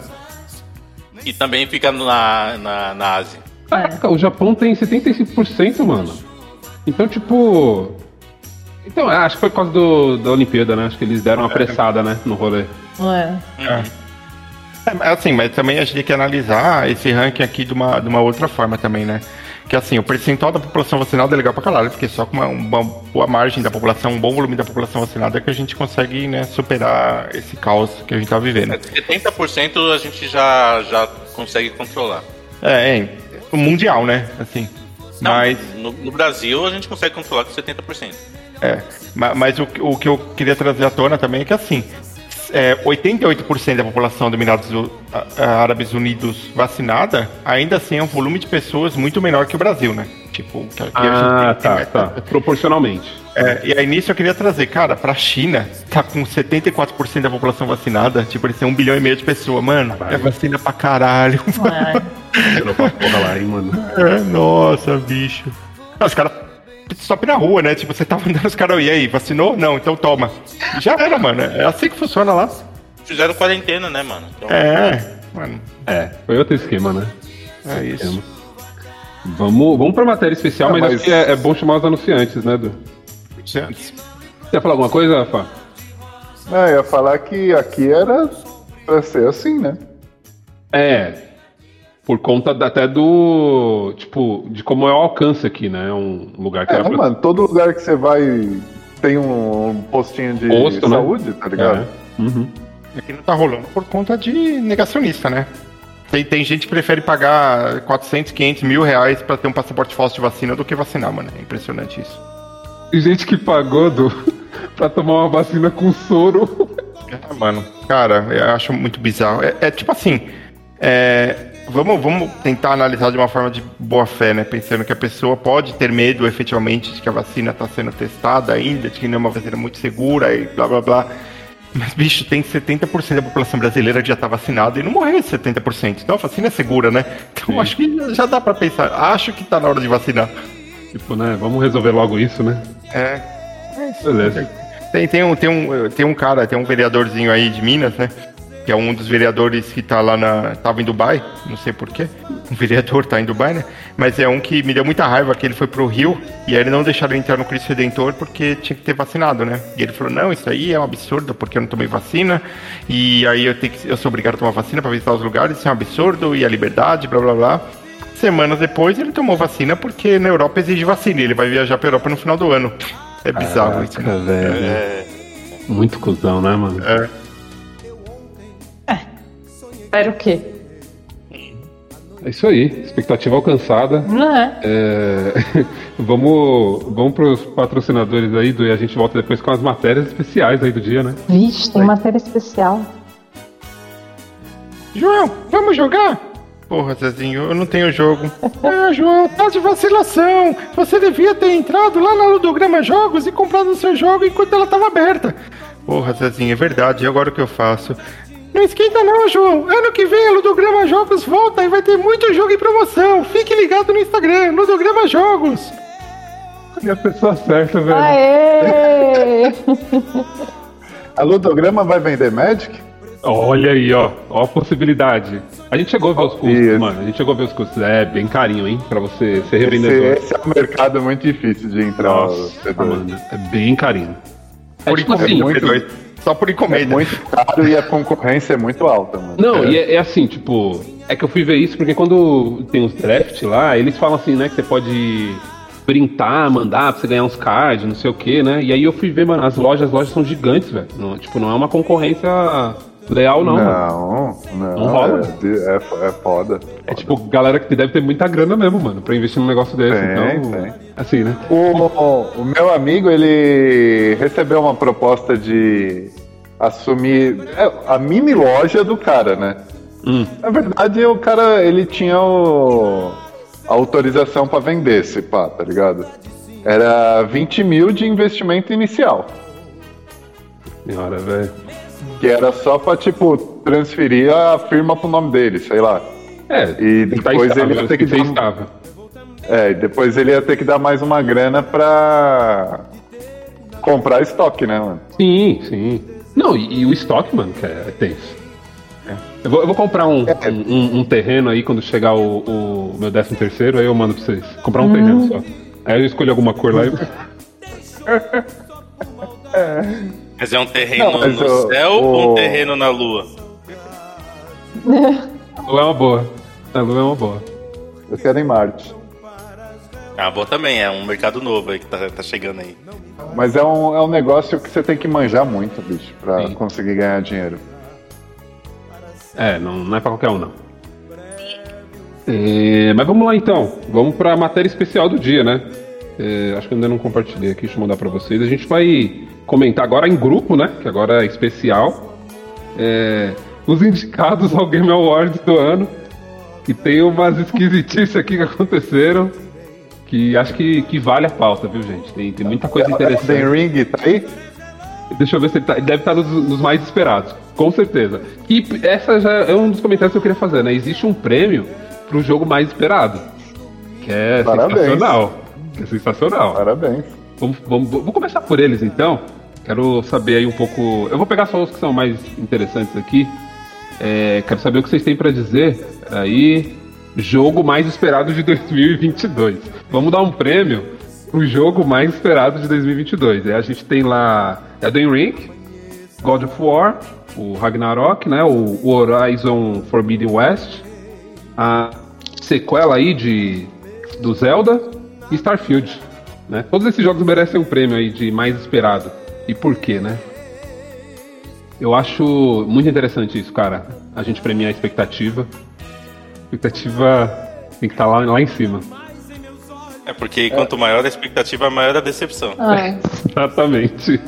E também fica na, na, na Ásia. Caraca, o Japão tem 75%, mano. Então, tipo. Então, é, acho que foi por causa do, da Olimpíada, né? Acho que eles deram uma apressada, né? No rolê. É. É, assim, mas também a gente tem que analisar esse ranking aqui de uma, de uma outra forma também, né? Que assim, o percentual da população vacinada é legal pra caralho, porque só com uma, uma boa margem da população, um bom volume da população vacinada é que a gente consegue, né, superar esse caos que a gente tá vivendo. 70% a gente já, já consegue controlar. É, é, o mundial, né? Assim. Não, Mas, no, no Brasil a gente consegue controlar com 70%. é, ma- mas o, o que eu queria trazer à tona também é que assim, é, 88% da população do Emirados Árabes Unidos vacinada, ainda assim é um volume de pessoas muito menor que o Brasil, né? Tipo, que aqui Ah, a gente tem- tá, tá. Proporcionalmente. [laughs] É, e aí nisso eu queria trazer, cara, pra China, tá com 74% da população vacinada, tipo, eles têm um bilhão e meio de pessoas, mano, é vacina pra caralho. É. Tirou pra porra lá, hein, mano. [laughs] É, nossa, bicho. Os caras stop na rua, né? Tipo, você tava andando, os caras, e aí, vacinou? Não, então toma. Já era, mano, é assim que funciona lá. Fizeram quarentena, né, mano? Então, É, mano, É, foi outro esquema, né? é isso. Vamos, vamos pra matéria especial, Ah, mas, mas- acho que é, é bom chamar os anunciantes, né, Edu? Antes. Você ia falar alguma coisa, Rafa? Não, eu ia falar que aqui era pra ser assim, né? É. Por conta da- até do. Tipo, de como é o alcance aqui, né? É um lugar que É, era pra- mano, todo lugar que você vai tem um, postinho de Posto, né? saúde, tá ligado? É. Uhum. Aqui não tá rolando por conta de negacionista, né? Tem, tem gente que prefere pagar 400, 500 mil reais pra ter um passaporte falso de vacina do que vacinar, mano. É impressionante isso. Tem gente que pagou do, [laughs] pra tomar uma vacina com soro. É, mano, cara, eu acho muito bizarro. É, é tipo assim, é, vamos, vamos tentar analisar de uma forma de boa fé, né? Pensando que a pessoa pode ter medo efetivamente de que a vacina está sendo testada ainda, de que não é uma vacina muito segura e blá blá blá. Mas, bicho, tem 70% da população brasileira que já tá vacinada e não morreu esse 70%. Então a vacina é segura, né? Então Sim. acho que já dá pra pensar. Acho que tá na hora de vacinar. Tipo, né? Vamos resolver logo isso, né? É. Beleza. Tem, tem, um, tem, um, tem um cara, tem um vereadorzinho aí de Minas, né? Que é um dos vereadores que tá lá na. tava em Dubai, não sei porquê. Um vereador tá em Dubai, né? Mas é um que me deu muita raiva, que ele foi pro Rio e aí ele não deixaram entrar no Cristo Redentor porque tinha que ter vacinado, né? E ele falou, não, isso aí é um absurdo, porque eu não tomei vacina, e aí eu tenho que. eu sou obrigado a tomar vacina pra visitar os lugares, isso é um absurdo, e a liberdade, blá blá blá. Semanas depois ele tomou vacina porque na Europa exige vacina, e ele vai viajar pra Europa no final do ano. É bizarro isso. né? Caraca, velho. é, Muito cuzão, né, mano? É. Espera o quê? É isso aí. Expectativa alcançada. Não é? É, [laughs] vamos, vamos pros patrocinadores aí, do, e a gente volta depois com as matérias especiais aí do dia, né? Vixe, tem matéria especial. João, vamos jogar? Porra, Zezinho, eu não tenho jogo. ah, [laughs] João, tá de vacilação. Você devia ter entrado lá na Ludograma Jogos e comprado o seu jogo enquanto ela tava aberta. Porra, Zezinho, é verdade. E agora o que eu faço? Não esquenta não, João. Ano que vem a Ludograma Jogos volta e vai ter muito jogo em promoção. Fique ligado no Instagram, Ludograma Jogos. E a pessoa certa, velho. Aê! [laughs] A Ludograma vai vender Magic? Olha aí, ó. Ó a possibilidade. A gente chegou a ver os custos, Isso. mano. A gente chegou a ver os custos. É bem carinho, hein? Pra você ser Esse, revendedor. esse é um mercado muito difícil de entrar. Nossa, mano. É bem carinho. É Por tipo assim, muito- P2. Só por É encomenda. muito caro e a concorrência é muito alta, mano. Não, é. e é, é assim, tipo, é que eu fui ver isso porque quando tem os draft lá, eles falam assim, né, que você pode printar, mandar pra você ganhar uns cards, não sei o que, né? E aí eu fui ver, mano, as lojas, as lojas são gigantes, velho. Tipo, não é uma concorrência leal, não, mano. Não, não, Não rola. É, de- é, fo- é foda. É tipo, galera que deve ter muita grana mesmo, mano, pra investir num negócio desse. Tem, então, tem. assim, né? O, o meu amigo, ele recebeu uma proposta de assumir é, a mini loja do cara, né? Hum. Na verdade, o cara, ele tinha o, a autorização pra vender esse pá, tá ligado? Era 20 mil de investimento inicial. Senhora, velho. Que era só pra, tipo, transferir a firma pro nome dele, sei lá. É, E tá depois estável, ele ia ter que dar- estável. É, e depois ele ia ter que dar mais uma grana pra comprar estoque, né, mano? Sim, sim. Não, e, e o estoque, mano, que é, é tenso. Eu, vou, eu vou comprar um, É. um, um- um terreno aí quando chegar o, o meu décimo terceiro, aí eu mando pra vocês. Comprar um terreno só. Aí eu escolho alguma cor lá e. [laughs] [laughs] Mas é um terreno Não, no o- céu ou um o- terreno na lua? [laughs] A lua é uma boa. A lua é uma boa. Eu quero em Marte. Ah, boa também, é um mercado novo aí que tá, tá chegando aí. Mas é um, é um negócio que você tem que manjar muito, bicho, pra Sim. conseguir ganhar dinheiro. É, não, não é pra qualquer um, não. É, mas vamos lá então. Vamos pra matéria especial do dia, né? É, acho que eu ainda não compartilhei aqui, deixa eu mandar pra vocês. A gente vai comentar agora em grupo, né? Que agora é especial. É, os indicados ao Game Awards do ano. E tem umas esquisitices aqui que aconteceram. Que acho que, que vale a pauta, viu, gente? Tem, tem muita coisa interessante. Elden Ring tá aí? Deixa eu ver se ele, tá, ele deve estar nos, nos mais esperados, com certeza. E essa já é um dos comentários que eu queria fazer, né? Existe um prêmio pro jogo mais esperado. Que é Parabéns. sensacional. Que é sensacional. Parabéns. Vamos, vamos, começar por eles então. Quero saber aí um pouco. Eu vou pegar só os que são mais interessantes aqui. É, quero saber o que vocês têm pra dizer aí. Jogo mais esperado de [laughs] 2022. Vamos dar um prêmio pro jogo mais esperado de 2022. Aí a gente tem lá Elden Ring, God of War, o Ragnarok, né? O, o Horizon Forbidden West, a sequela aí de do Zelda e Starfield. Né? Todos esses jogos merecem um prêmio aí de mais esperado. E por quê, né? Eu acho muito interessante isso, cara. A gente premiar a expectativa. A expectativa tem que estar lá, lá em cima. É porque quanto maior a expectativa, maior a decepção. Ah, Exatamente.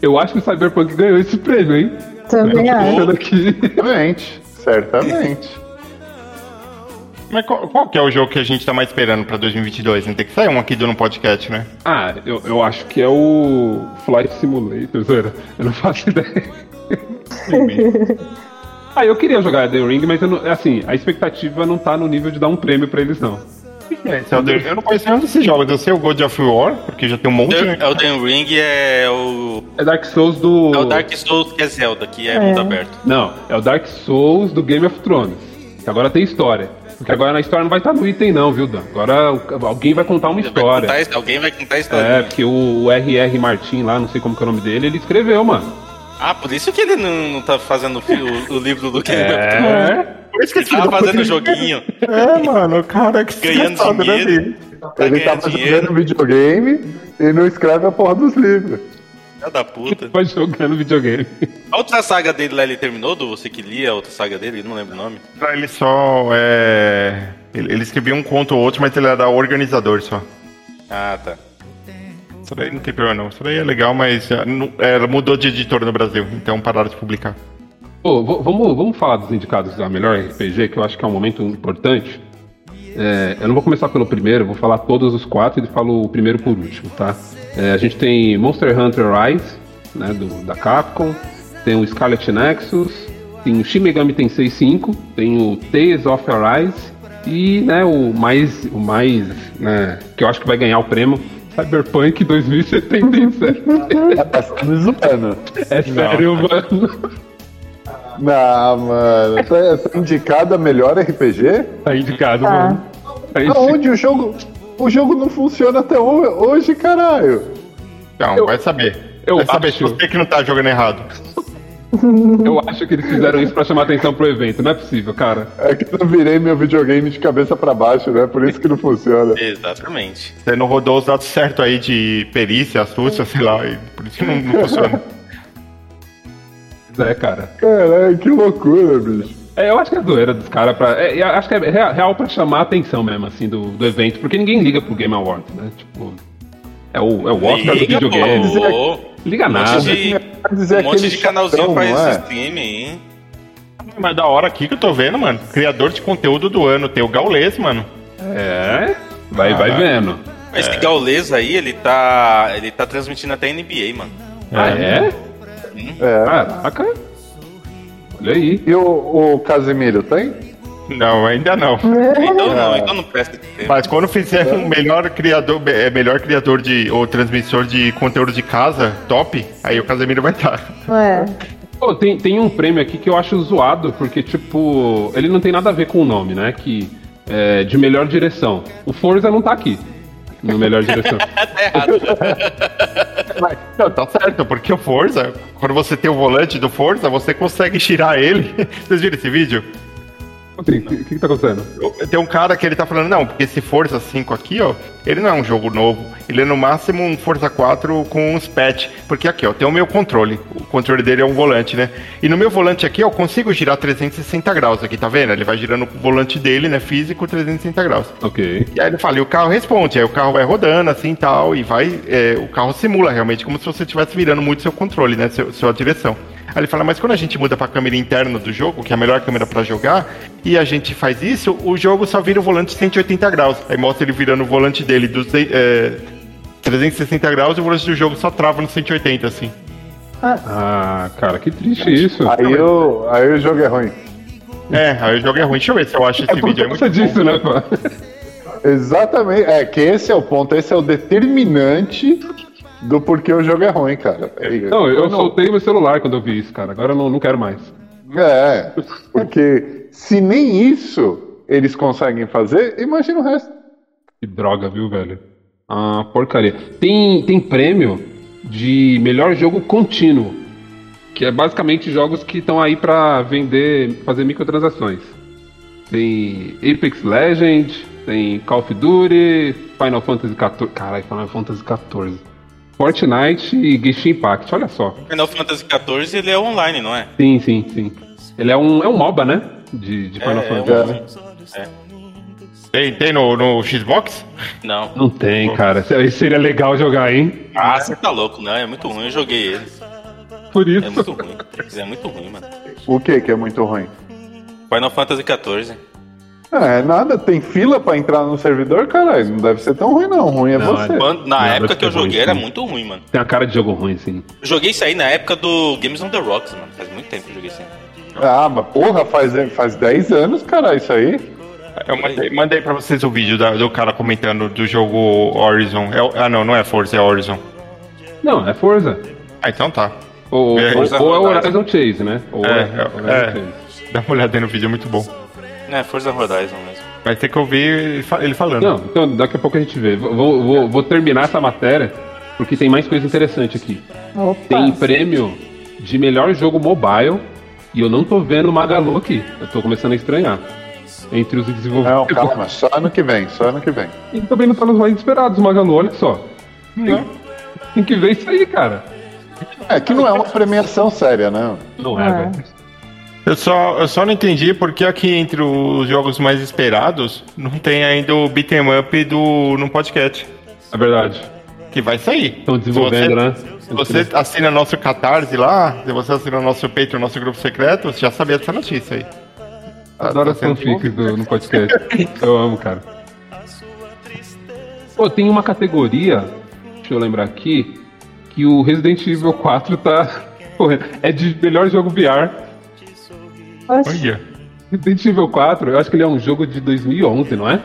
Eu acho que o Cyberpunk ganhou esse prêmio, hein? também tô acho. Certamente. Certamente. Mas qual, qual que é o jogo que a gente tá mais esperando pra 2022? Não tem que sair um aqui do no podcast, né? Ah, eu, eu acho que é o Flight Simulator, zoeira. Eu não faço ideia. [laughs] ah, eu queria jogar The Ring, mas eu não, assim, a expectativa não tá no nível de dar um prêmio pra eles, não. Esse Elden- Eu não conheço nenhum desses jogos. Eu sei o God of War, porque já tem um monte, né? Elden Ring é o, É Dark Souls do. é o Dark Souls que é Zelda, que é, É. mundo aberto. Não, é o Dark Souls do Game of Thrones. Que agora tem história. Porque agora na história não vai estar no item, não, viu, Dan? Agora o- alguém vai contar uma Vai história. contar- alguém vai contar a história. É, porque o, o R.R. Martin lá, não sei como que é o nome dele, ele escreveu, mano. Ah, por isso que ele não, não tá fazendo o, o- o livro do [laughs] of Thrones. É. Por isso que Ele tava fazendo joguinho, [laughs] É, mano, o cara que ganhando né, dinheiro. bicho? Tá Ele tá ganhando dinheiro, jogando videogame e não escreve a porra dos livros. Filha da puta. Vai jogando videogame. A outra saga dele lá, ele terminou? Do você que lia a outra saga dele? Não lembro o nome. Ele só é. Ele, ele escrevia um conto ou outro, mas ele era organizador só. Ah, tá. Isso daí não tem problema não. Isso daí é legal, mas é, é, ela mudou de editor no Brasil, então pararam de publicar. Pô, vamos, vamos falar dos indicados da melhor RPG, que eu acho que é um momento importante. É, eu não vou começar pelo primeiro, eu vou falar todos os quatro e falo o primeiro por último, tá? É, a gente tem Monster Hunter Rise, né, do, da Capcom, tem o Scarlet Nexus, tem o Shin Megami Tensei 5, tem o Tales of Arise e, né, o mais, o mais, né, que eu acho que vai ganhar o prêmio, Cyberpunk 2077. [laughs] Tá me zoando. É sério, mano. Não, mano. Tá, tá indicado a melhor RPG? Tá indicado, Tá. mano. Tá. Aonde o jogo. O jogo não funciona até ho- hoje, caralho. Então, Eu- vai saber. Eu Vai saber acho, você que não tá jogando errado. [laughs] eu acho que eles fizeram isso pra chamar atenção pro evento. Não é possível, cara. É que eu virei meu videogame de cabeça pra baixo, né? Por isso que não funciona. Exatamente. Você não rodou os dados certos aí de perícia, astúcia, sei lá, e por isso que não, não funciona. [laughs] É, cara. Caralho, que loucura, bicho. É, eu acho que é zoeira dos caras pra. É, eu acho que é real, real pra chamar a atenção mesmo, assim, do, do evento, porque ninguém liga pro Game Awards, né? Tipo. É o, é o Oscar do Liga, videogame. pô. Liga Um nada. monte de, dizer, um monte de canalzinho chatão, faz não é? streaming, hein? Mas da hora aqui que eu tô vendo, mano. Criador de conteúdo do ano. Tem o Gaules, mano. É. Vai, vai vendo. Mas Esse Gaules aí, ele tá. Ele tá transmitindo até NBA, mano. Ah, é? É. Caraca. Olha aí. E o, o Casimiro tem? Não, ainda não. [laughs] Então não, então não presta tempo. Mas quando fizer um melhor criador, é, melhor criador de ou transmissor de conteúdo de casa, top, aí o Casemiro vai estar. É. [laughs] Pô, tem, tem um prêmio aqui que eu acho zoado, porque, tipo, ele não tem nada a ver com o nome, né? Que é de melhor direção. O Forza não tá aqui. No melhor direção. [laughs] tá errado. Mas, não, tá certo, porque o Forza, quando você tem o volante do Forza, você consegue tirar ele. [laughs] Vocês viram esse vídeo? O que, que, que tá acontecendo? Tem um cara que ele tá falando, não, porque esse Forza 5 aqui, ó, ele não é um jogo novo. Ele é no máximo um Forza 4 com uns patch. Porque aqui, ó, tem o meu controle. O controle dele é um volante, né? E no meu volante aqui, ó, eu consigo girar 360 graus aqui, tá vendo? Ele vai girando o volante dele, né, físico, 360 graus. Ok. E aí ele fala, e o carro responde, aí o carro vai rodando assim tal, e vai. é, o carro simula realmente, como se você estivesse virando muito seu controle, né? Seu, sua direção. Aí ele fala, mas quando a gente muda pra câmera interna do jogo, que é a melhor câmera pra jogar, e a gente faz isso, o jogo só vira o volante 180 graus. Aí mostra ele virando o volante dele dos, é, 360 graus e o volante do jogo só trava no 180, assim. Ah, cara, que triste isso. Aí o, aí o jogo é ruim. É, aí o jogo é ruim. Deixa eu ver se eu acho esse É vídeo. É causa muito bom. disso, né, pô? Exatamente. É que esse é o ponto, esse é o determinante do porquê o jogo é ruim, cara. É, Não, eu soltei meu celular quando eu vi isso, cara. Agora eu não, não quero mais. É, porque se nem isso eles conseguem fazer, imagina o resto. Que droga, viu, velho? Ah, porcaria. Tem, tem prêmio de melhor jogo contínuo. Que é basicamente jogos que estão aí pra vender, fazer microtransações. Tem Apex Legend, tem Call of Duty, Final Fantasy XIV. Caralho, Final Fantasy XIV. Fortnite e Genshin Impact, olha só. Final Fantasy XIV ele é online, não é? Sim, sim, sim. Ele é um, é um MOBA, né? De, de Final É, é Fantasy. um- Tem, tem no, no Xbox? Não. Não tem, cara. Isso Seria legal jogar, hein? Ah, você tá louco, não. É muito ruim. Eu joguei ele. Por É isso. muito ruim. Ele é muito ruim, mano. O que que é muito ruim? Final Fantasy XIV. É nada, tem fila pra entrar no servidor, caralho. Não deve ser tão ruim, não. Ruim é Não, você. é- Quando- na Não, época que eu ser ruim, joguei era sim. muito ruim, mano. Tem a cara de jogo ruim, sim. Eu joguei isso aí na época do Games on the Rocks, mano. Faz muito tempo que eu joguei isso aí. Ah, mas porra, faz, faz 10 anos, cara, isso aí. Eu mandei, mandei pra vocês o vídeo da- do cara comentando do jogo Horizon. É ah, não, não é Forza, é Horizon. Não, é Forza. Ah, então tá. Ou, É, ou- ou é Horizon. Horizon Chase, né? Ou É, é, é. Chase. Dá uma olhada aí no vídeo, é muito bom. É, Forza Horizon mesmo. Vai ter que ouvir ele fa- ele falando. Não, então daqui a pouco a gente vê. Vou, vou, vou terminar essa matéria, porque tem mais coisa interessante aqui. Opa. Tem prêmio de melhor jogo mobile, e eu não tô vendo o Magalu aqui. Eu tô começando a estranhar. Entre os Não, desenvolvedores. calma, só ano que vem, só ano que vem. E também não tá nos mais esperados o Magalu, olha só. Tem, tem que ver isso aí, cara. É que não é uma premiação séria, não. Não é, É. velho. Eu só, eu só não entendi porque aqui entre os jogos mais esperados não tem ainda o beat'em up do no podcast. É verdade. Que vai sair. Estão desenvolvendo, né? Se você assina nosso Catarse lá, se você assina nosso Patreon, nosso grupo secreto, você já sabia dessa notícia aí. Tá- Adoro tá as sendo fanfics do, no podcast. eu amo, cara. Pô, tem uma categoria, deixa eu lembrar aqui, que o Resident Evil 4 tá. [laughs] É de melhor jogo VR. Olha. Resident Evil 4, eu acho que ele é um jogo de 2011, não é?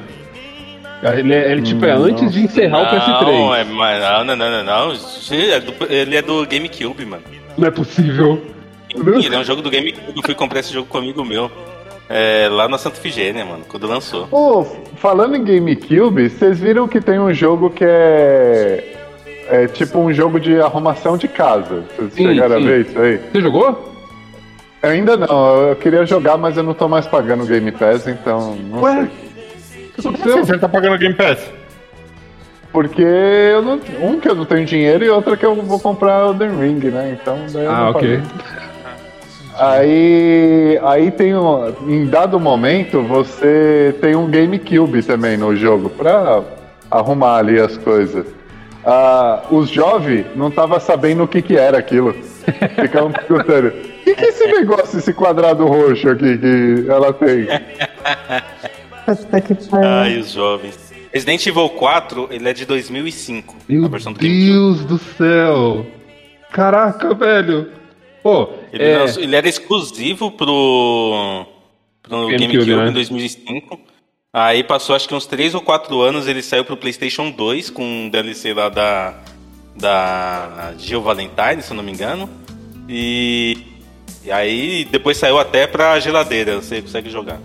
Ele, é, ele tipo, é antes de encerrar o PS3. Não, é, mas não, não, não, não, não. Ele é do, ele é do GameCube, mano. Não é possível. Ele é um jogo do GameCube. Eu fui comprar esse jogo com um amigo meu. É, lá na Santa Figênia, mano, quando lançou. Pô, falando em GameCube, vocês viram que tem um jogo que é. É tipo um jogo de arrumação de casa. Vocês Sim, chegaram a sim. ver isso aí? Você jogou? Ainda não, eu queria jogar, mas eu não tô mais pagando Game Pass, então não Ué? sei. O que Você aconteceu? não tá pagando Game Pass? Porque eu não, um que eu não tenho dinheiro e outra que eu vou comprar o The Ring, né? Então daí eu Ah, não ok. paguei. Aí, aí tem um, em dado momento você tem um GameCube também no jogo pra arrumar ali as coisas. Ah, os jovens não tava sabendo o que que era aquilo. Ficavam perguntando: o que, que é esse negócio, esse quadrado roxo aqui que ela tem? Puta que pariu. Ai, os jovens. Resident Evil 4, ele é de 2005. Meu a versão do GameCube. Deus do céu! Caraca, velho! Pô, Ele, é, lançou- ele era exclusivo pro, pro GameCube, GameCube, né? em 2005. Aí passou acho que uns 3 ou 4 anos, ele saiu pro PlayStation 2 com um DLC lá da, da Jill Valentine, se eu não me engano. E, e aí depois saiu até pra geladeira, você consegue jogar.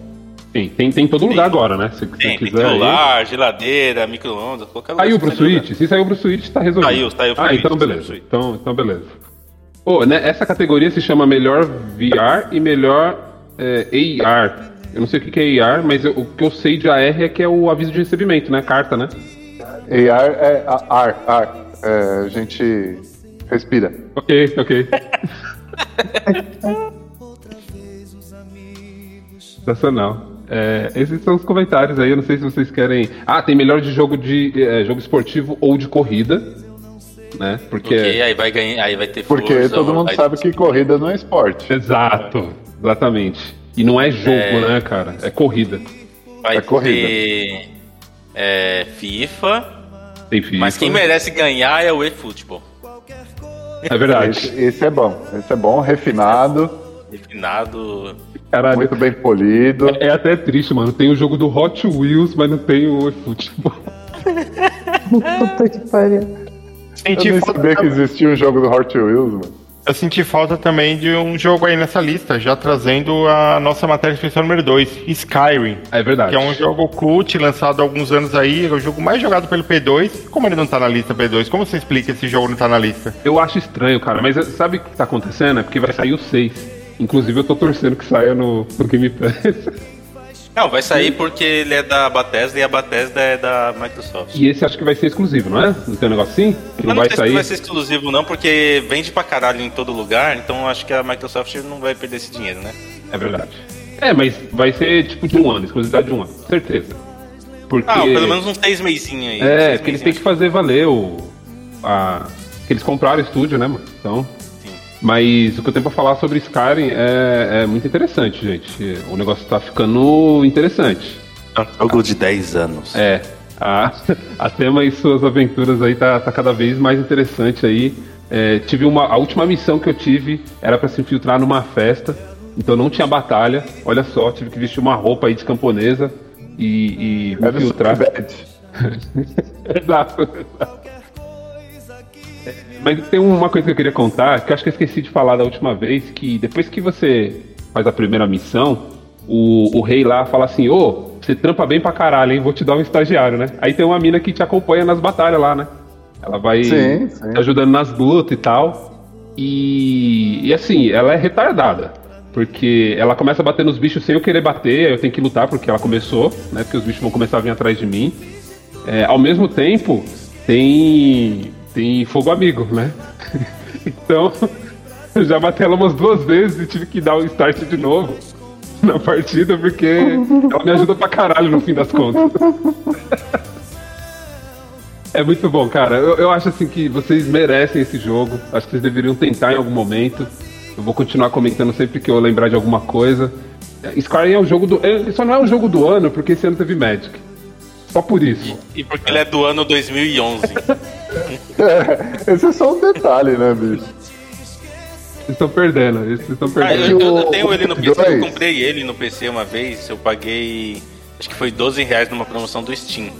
sim, tem, tem em todo lugar agora, né? Se você Tem, tem quiser. aí. celular, geladeira, micro-ondas, qualquer lugar. Saiu pro consegue jogar. Switch? Se saiu pro Switch, tá resolvido. Saiu, saiu pro Ah, Switch, então saiu pro beleza. Switch. Então, então beleza. Pô, né, essa categoria se chama melhor VR e melhor é, AR. Eu não sei o que que é AR, mas eu- o que eu sei de AR é que é o aviso de recebimento, né? Carta, né? AR é a- ar, ar. É, a gente respira. Ok, ok. [laughs] Sensacional. É, esses são os comentários aí. Eu não sei se vocês querem. Ah, tem melhor de jogo de é, jogo esportivo ou de corrida, né? Porque Ok, aí vai ganhar, aí vai ter Porque força, todo mundo vai- sabe que corrida não é esporte. exato, exatamente. E não é jogo, É. né, cara? É corrida. Vai É corrida. ter é, FIFA, Mas quem merece ganhar é o eFootball. É verdade. Esse, esse é bom. Esse é bom, refinado, Refinado. Caralho. muito bem polido. É até triste, mano. Tem o jogo do Hot Wheels, mas não tem o eFootball. [laughs] Puta que pariu. Eu nem sabia que existia um jogo do Hot Wheels, mano. Eu senti falta também de um jogo aí nessa lista, já trazendo a nossa matéria especial número 2, Skyrim. É verdade. Que é um jogo cult lançado há alguns anos aí, é o jogo mais jogado pelo P2. Como ele não tá na lista P2? Como você explica esse jogo não tá na lista? Eu acho estranho, cara, mas sabe o que tá acontecendo? É porque vai sair o 6. Inclusive eu tô torcendo que saia no, no Game Pass. [laughs] Não, vai sair porque ele é da Bethesda e a Bethesda é da Microsoft. E esse acho que vai ser exclusivo, não é? Não tem um negócio assim? Que não não vai sair? vai ser exclusivo não, porque vende pra caralho em todo lugar, então acho que a Microsoft não vai perder esse dinheiro, né? É verdade. É, mas vai ser tipo de um ano, exclusividade de um ano, certeza. Porque. Ah, pelo menos uns seis meizinhos aí. É, porque eles têm que fazer valer o. A, que eles compraram o estúdio, né, mano? Então. Mas o que eu tenho pra falar sobre Skyrim é, é muito interessante, gente. O negócio tá ficando interessante. É um jogo de 10 anos. É. A, a tema e suas aventuras aí tá, tá cada vez mais interessante aí. É, tive uma. A última missão que eu tive era pra se infiltrar numa festa. Então não tinha batalha. Olha só, tive que vestir uma roupa aí de camponesa e, e me É infiltrar. [laughs] Exato, exato. É, Mas tem uma coisa que eu queria contar, que eu acho que eu esqueci de falar da última vez, que depois que você faz a primeira missão, o, o rei lá fala assim, ô, você trampa bem pra caralho, hein? Vou te dar um estagiário, né? Aí tem uma mina que te acompanha nas batalhas lá, né? Ela vai Sim, sim. te ajudando nas lutas e tal. E, e assim, ela é retardada. Porque ela começa a bater nos bichos sem eu querer bater, aí eu tenho que lutar porque ela começou, né? Porque os bichos vão começar a vir atrás de mim. É, ao mesmo tempo, tem, tem fogo amigo, né? [laughs] então, eu já bati ela umas duas vezes e tive que dar o start de novo na partida, porque ela me ajuda pra caralho no fim das contas. [laughs] É muito bom, cara. Eu, eu acho assim que vocês merecem esse jogo. Acho que vocês deveriam tentar em algum momento. Eu vou continuar comentando sempre que eu lembrar de alguma coisa. É, Skyrim é o jogo do. Ele só não é o jogo do ano porque esse ano teve Magic. Só por isso. E porque ele é do ano 2011. [laughs] É, esse é só um detalhe, né, bicho? Vocês estão perdendo. Vocês estão Ah, perdendo. eu, eu- eu tenho ele no PC, eu comprei ele no PC uma vez, eu paguei. Acho que foi 12 reais numa promoção do Steam.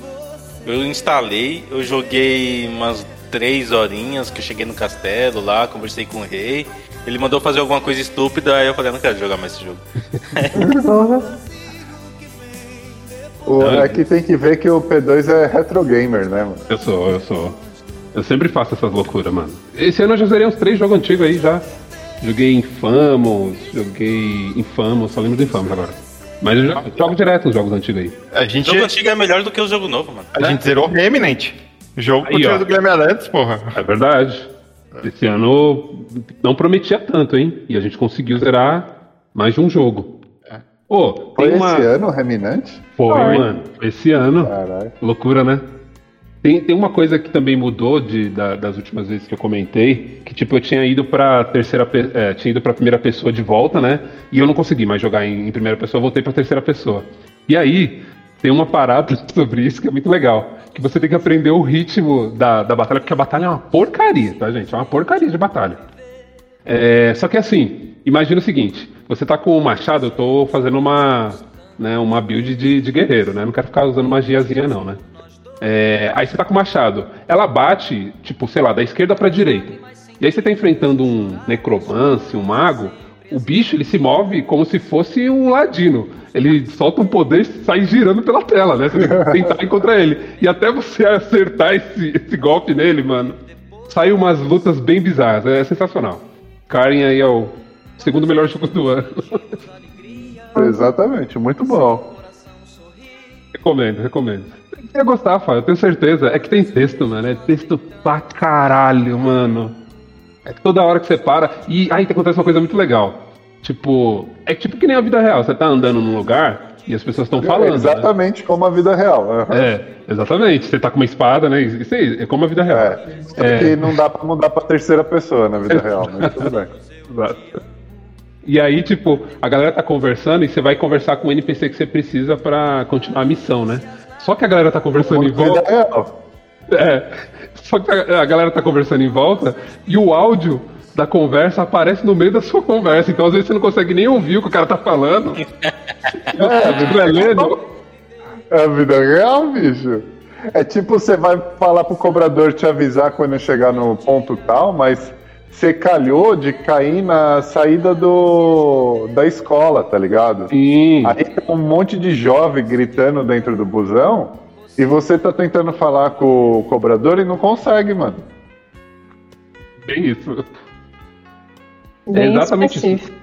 Eu instalei, eu joguei umas 3 horinhas que eu cheguei no castelo lá, conversei com o rei. Ele mandou fazer alguma coisa estúpida, aí eu falei, "Eu não quero jogar mais esse jogo. [laughs] O, aqui tem que ver que o P2 é retro gamer, né, mano? Eu sou, eu sou. Eu sempre faço essas loucuras, mano. Esse ano eu já zerei uns três jogos antigos aí já. Joguei Infamous, joguei Infamous, só lembro do Infamous agora. Mas eu jogo, jogo direto os jogos antigos aí. A O gente, jogo antigo é melhor do que o jogo novo, mano. a gente zerou Remnant. Jogo Aí, com ó. o do Guilherme Arantes, porra. É verdade. Esse ano não prometia tanto, hein? E a gente conseguiu zerar mais de um jogo. Pô, Foi tem uma. esse ano o Reminante? Foi, Foi. mano. Esse ano. Caralho. Loucura, né? Tem, tem uma coisa que também mudou de, da- das últimas vezes que eu comentei, que tipo, eu tinha ido pra terceira é, tinha ido pra primeira pessoa de volta, né? E eu não consegui mais jogar em, em primeira pessoa, voltei pra terceira pessoa. E aí, tem uma parada [laughs] sobre isso que é muito legal. Que você tem que aprender o ritmo da, da batalha, porque a batalha é uma porcaria, tá, gente? É uma porcaria de batalha. É, só que assim, imagina o seguinte: você tá com o machado, eu tô fazendo uma, né, uma build de, de guerreiro, né? Não quero ficar usando magiazinha, não, né? É, aí você tá com o machado. Ela bate, tipo, sei lá, da esquerda pra direita. E aí você tá enfrentando um necromance, um mago. O bicho ele se move como se fosse um ladino. Ele solta um poder e sai girando pela tela, né? Você tem que tentar encontrar ele. E até você acertar esse, esse golpe nele, mano, sai umas lutas bem bizarras. É sensacional. Karen aí é o segundo melhor jogo do ano. Exatamente, muito bom. recomendo, recomendo. Você ia gostar, Fábio, eu tenho certeza. É que tem texto, mano. É texto pra caralho, mano. É toda hora que você para. E aí acontece uma coisa muito legal. Tipo, é tipo que nem a vida real. Você tá andando num lugar e as pessoas estão falando. né? Exatamente como a vida real. aham. É, exatamente. Você tá com uma espada, né? Isso aí, é como a vida real. É. Só que não dá pra mudar pra terceira pessoa na vida [laughs] real, mas tudo bem. Exato. E aí, tipo, a galera tá conversando e você vai conversar com o NPC que você precisa pra continuar a missão, né? Só que a galera tá conversando em Vida volta. É. Só que a a galera tá conversando em volta e o áudio da conversa aparece no meio da sua conversa. Então, às vezes, você não consegue nem ouvir o que o cara tá falando. [laughs] É, você vai lendo. É a vida real, bicho. É tipo, você vai falar pro cobrador te avisar quando chegar no ponto tal, mas você calhou de cair na saída do da escola, tá ligado? Sim. Aí tem um monte de jovem gritando dentro do busão e você tá tentando falar com o cobrador e não consegue, mano. Bem isso. Bem exatamente isso. específico.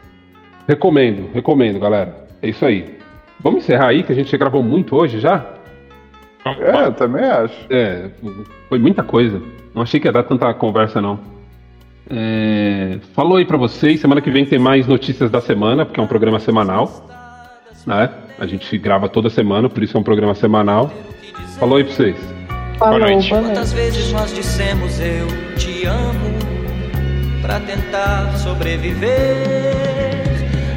Recomendo, recomendo, galera. É isso aí. Vamos encerrar aí, que a gente gravou muito hoje já? É, eu também acho. É, foi muita coisa. Não achei que ia dar tanta conversa, não. É, falou aí pra vocês, semana que vem tem mais notícias da semana, porque é um programa semanal. Né? A gente grava toda semana, por isso é um programa semanal. Falou aí pra vocês. Falou, noite. boa noite. Quantas vezes nós dissemos eu te amo pra tentar sobreviver?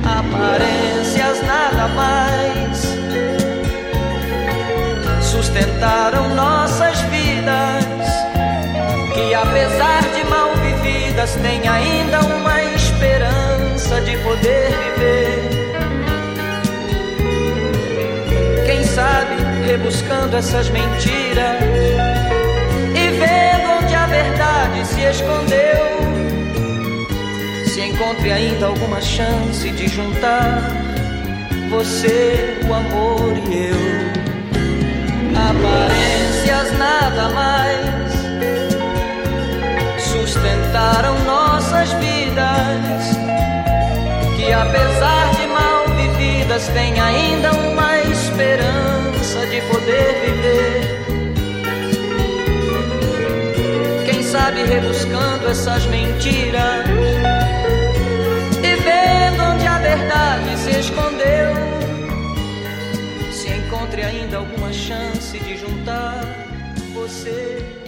Aparências nada mais sustentaram nossas vidas. Que apesar de mal vividas, tem ainda uma esperança de poder viver. Quem sabe rebuscando essas mentiras e vendo onde a verdade se escondeu. Se encontre ainda alguma chance de juntar você, o amor e eu. Aparências nada mais sustentaram nossas vidas. Que apesar de mal vividas, tem ainda uma esperança de poder viver. Quem sabe rebuscando essas mentiras e vendo onde a verdade se escondeu, se encontre ainda alguma chance de juntar você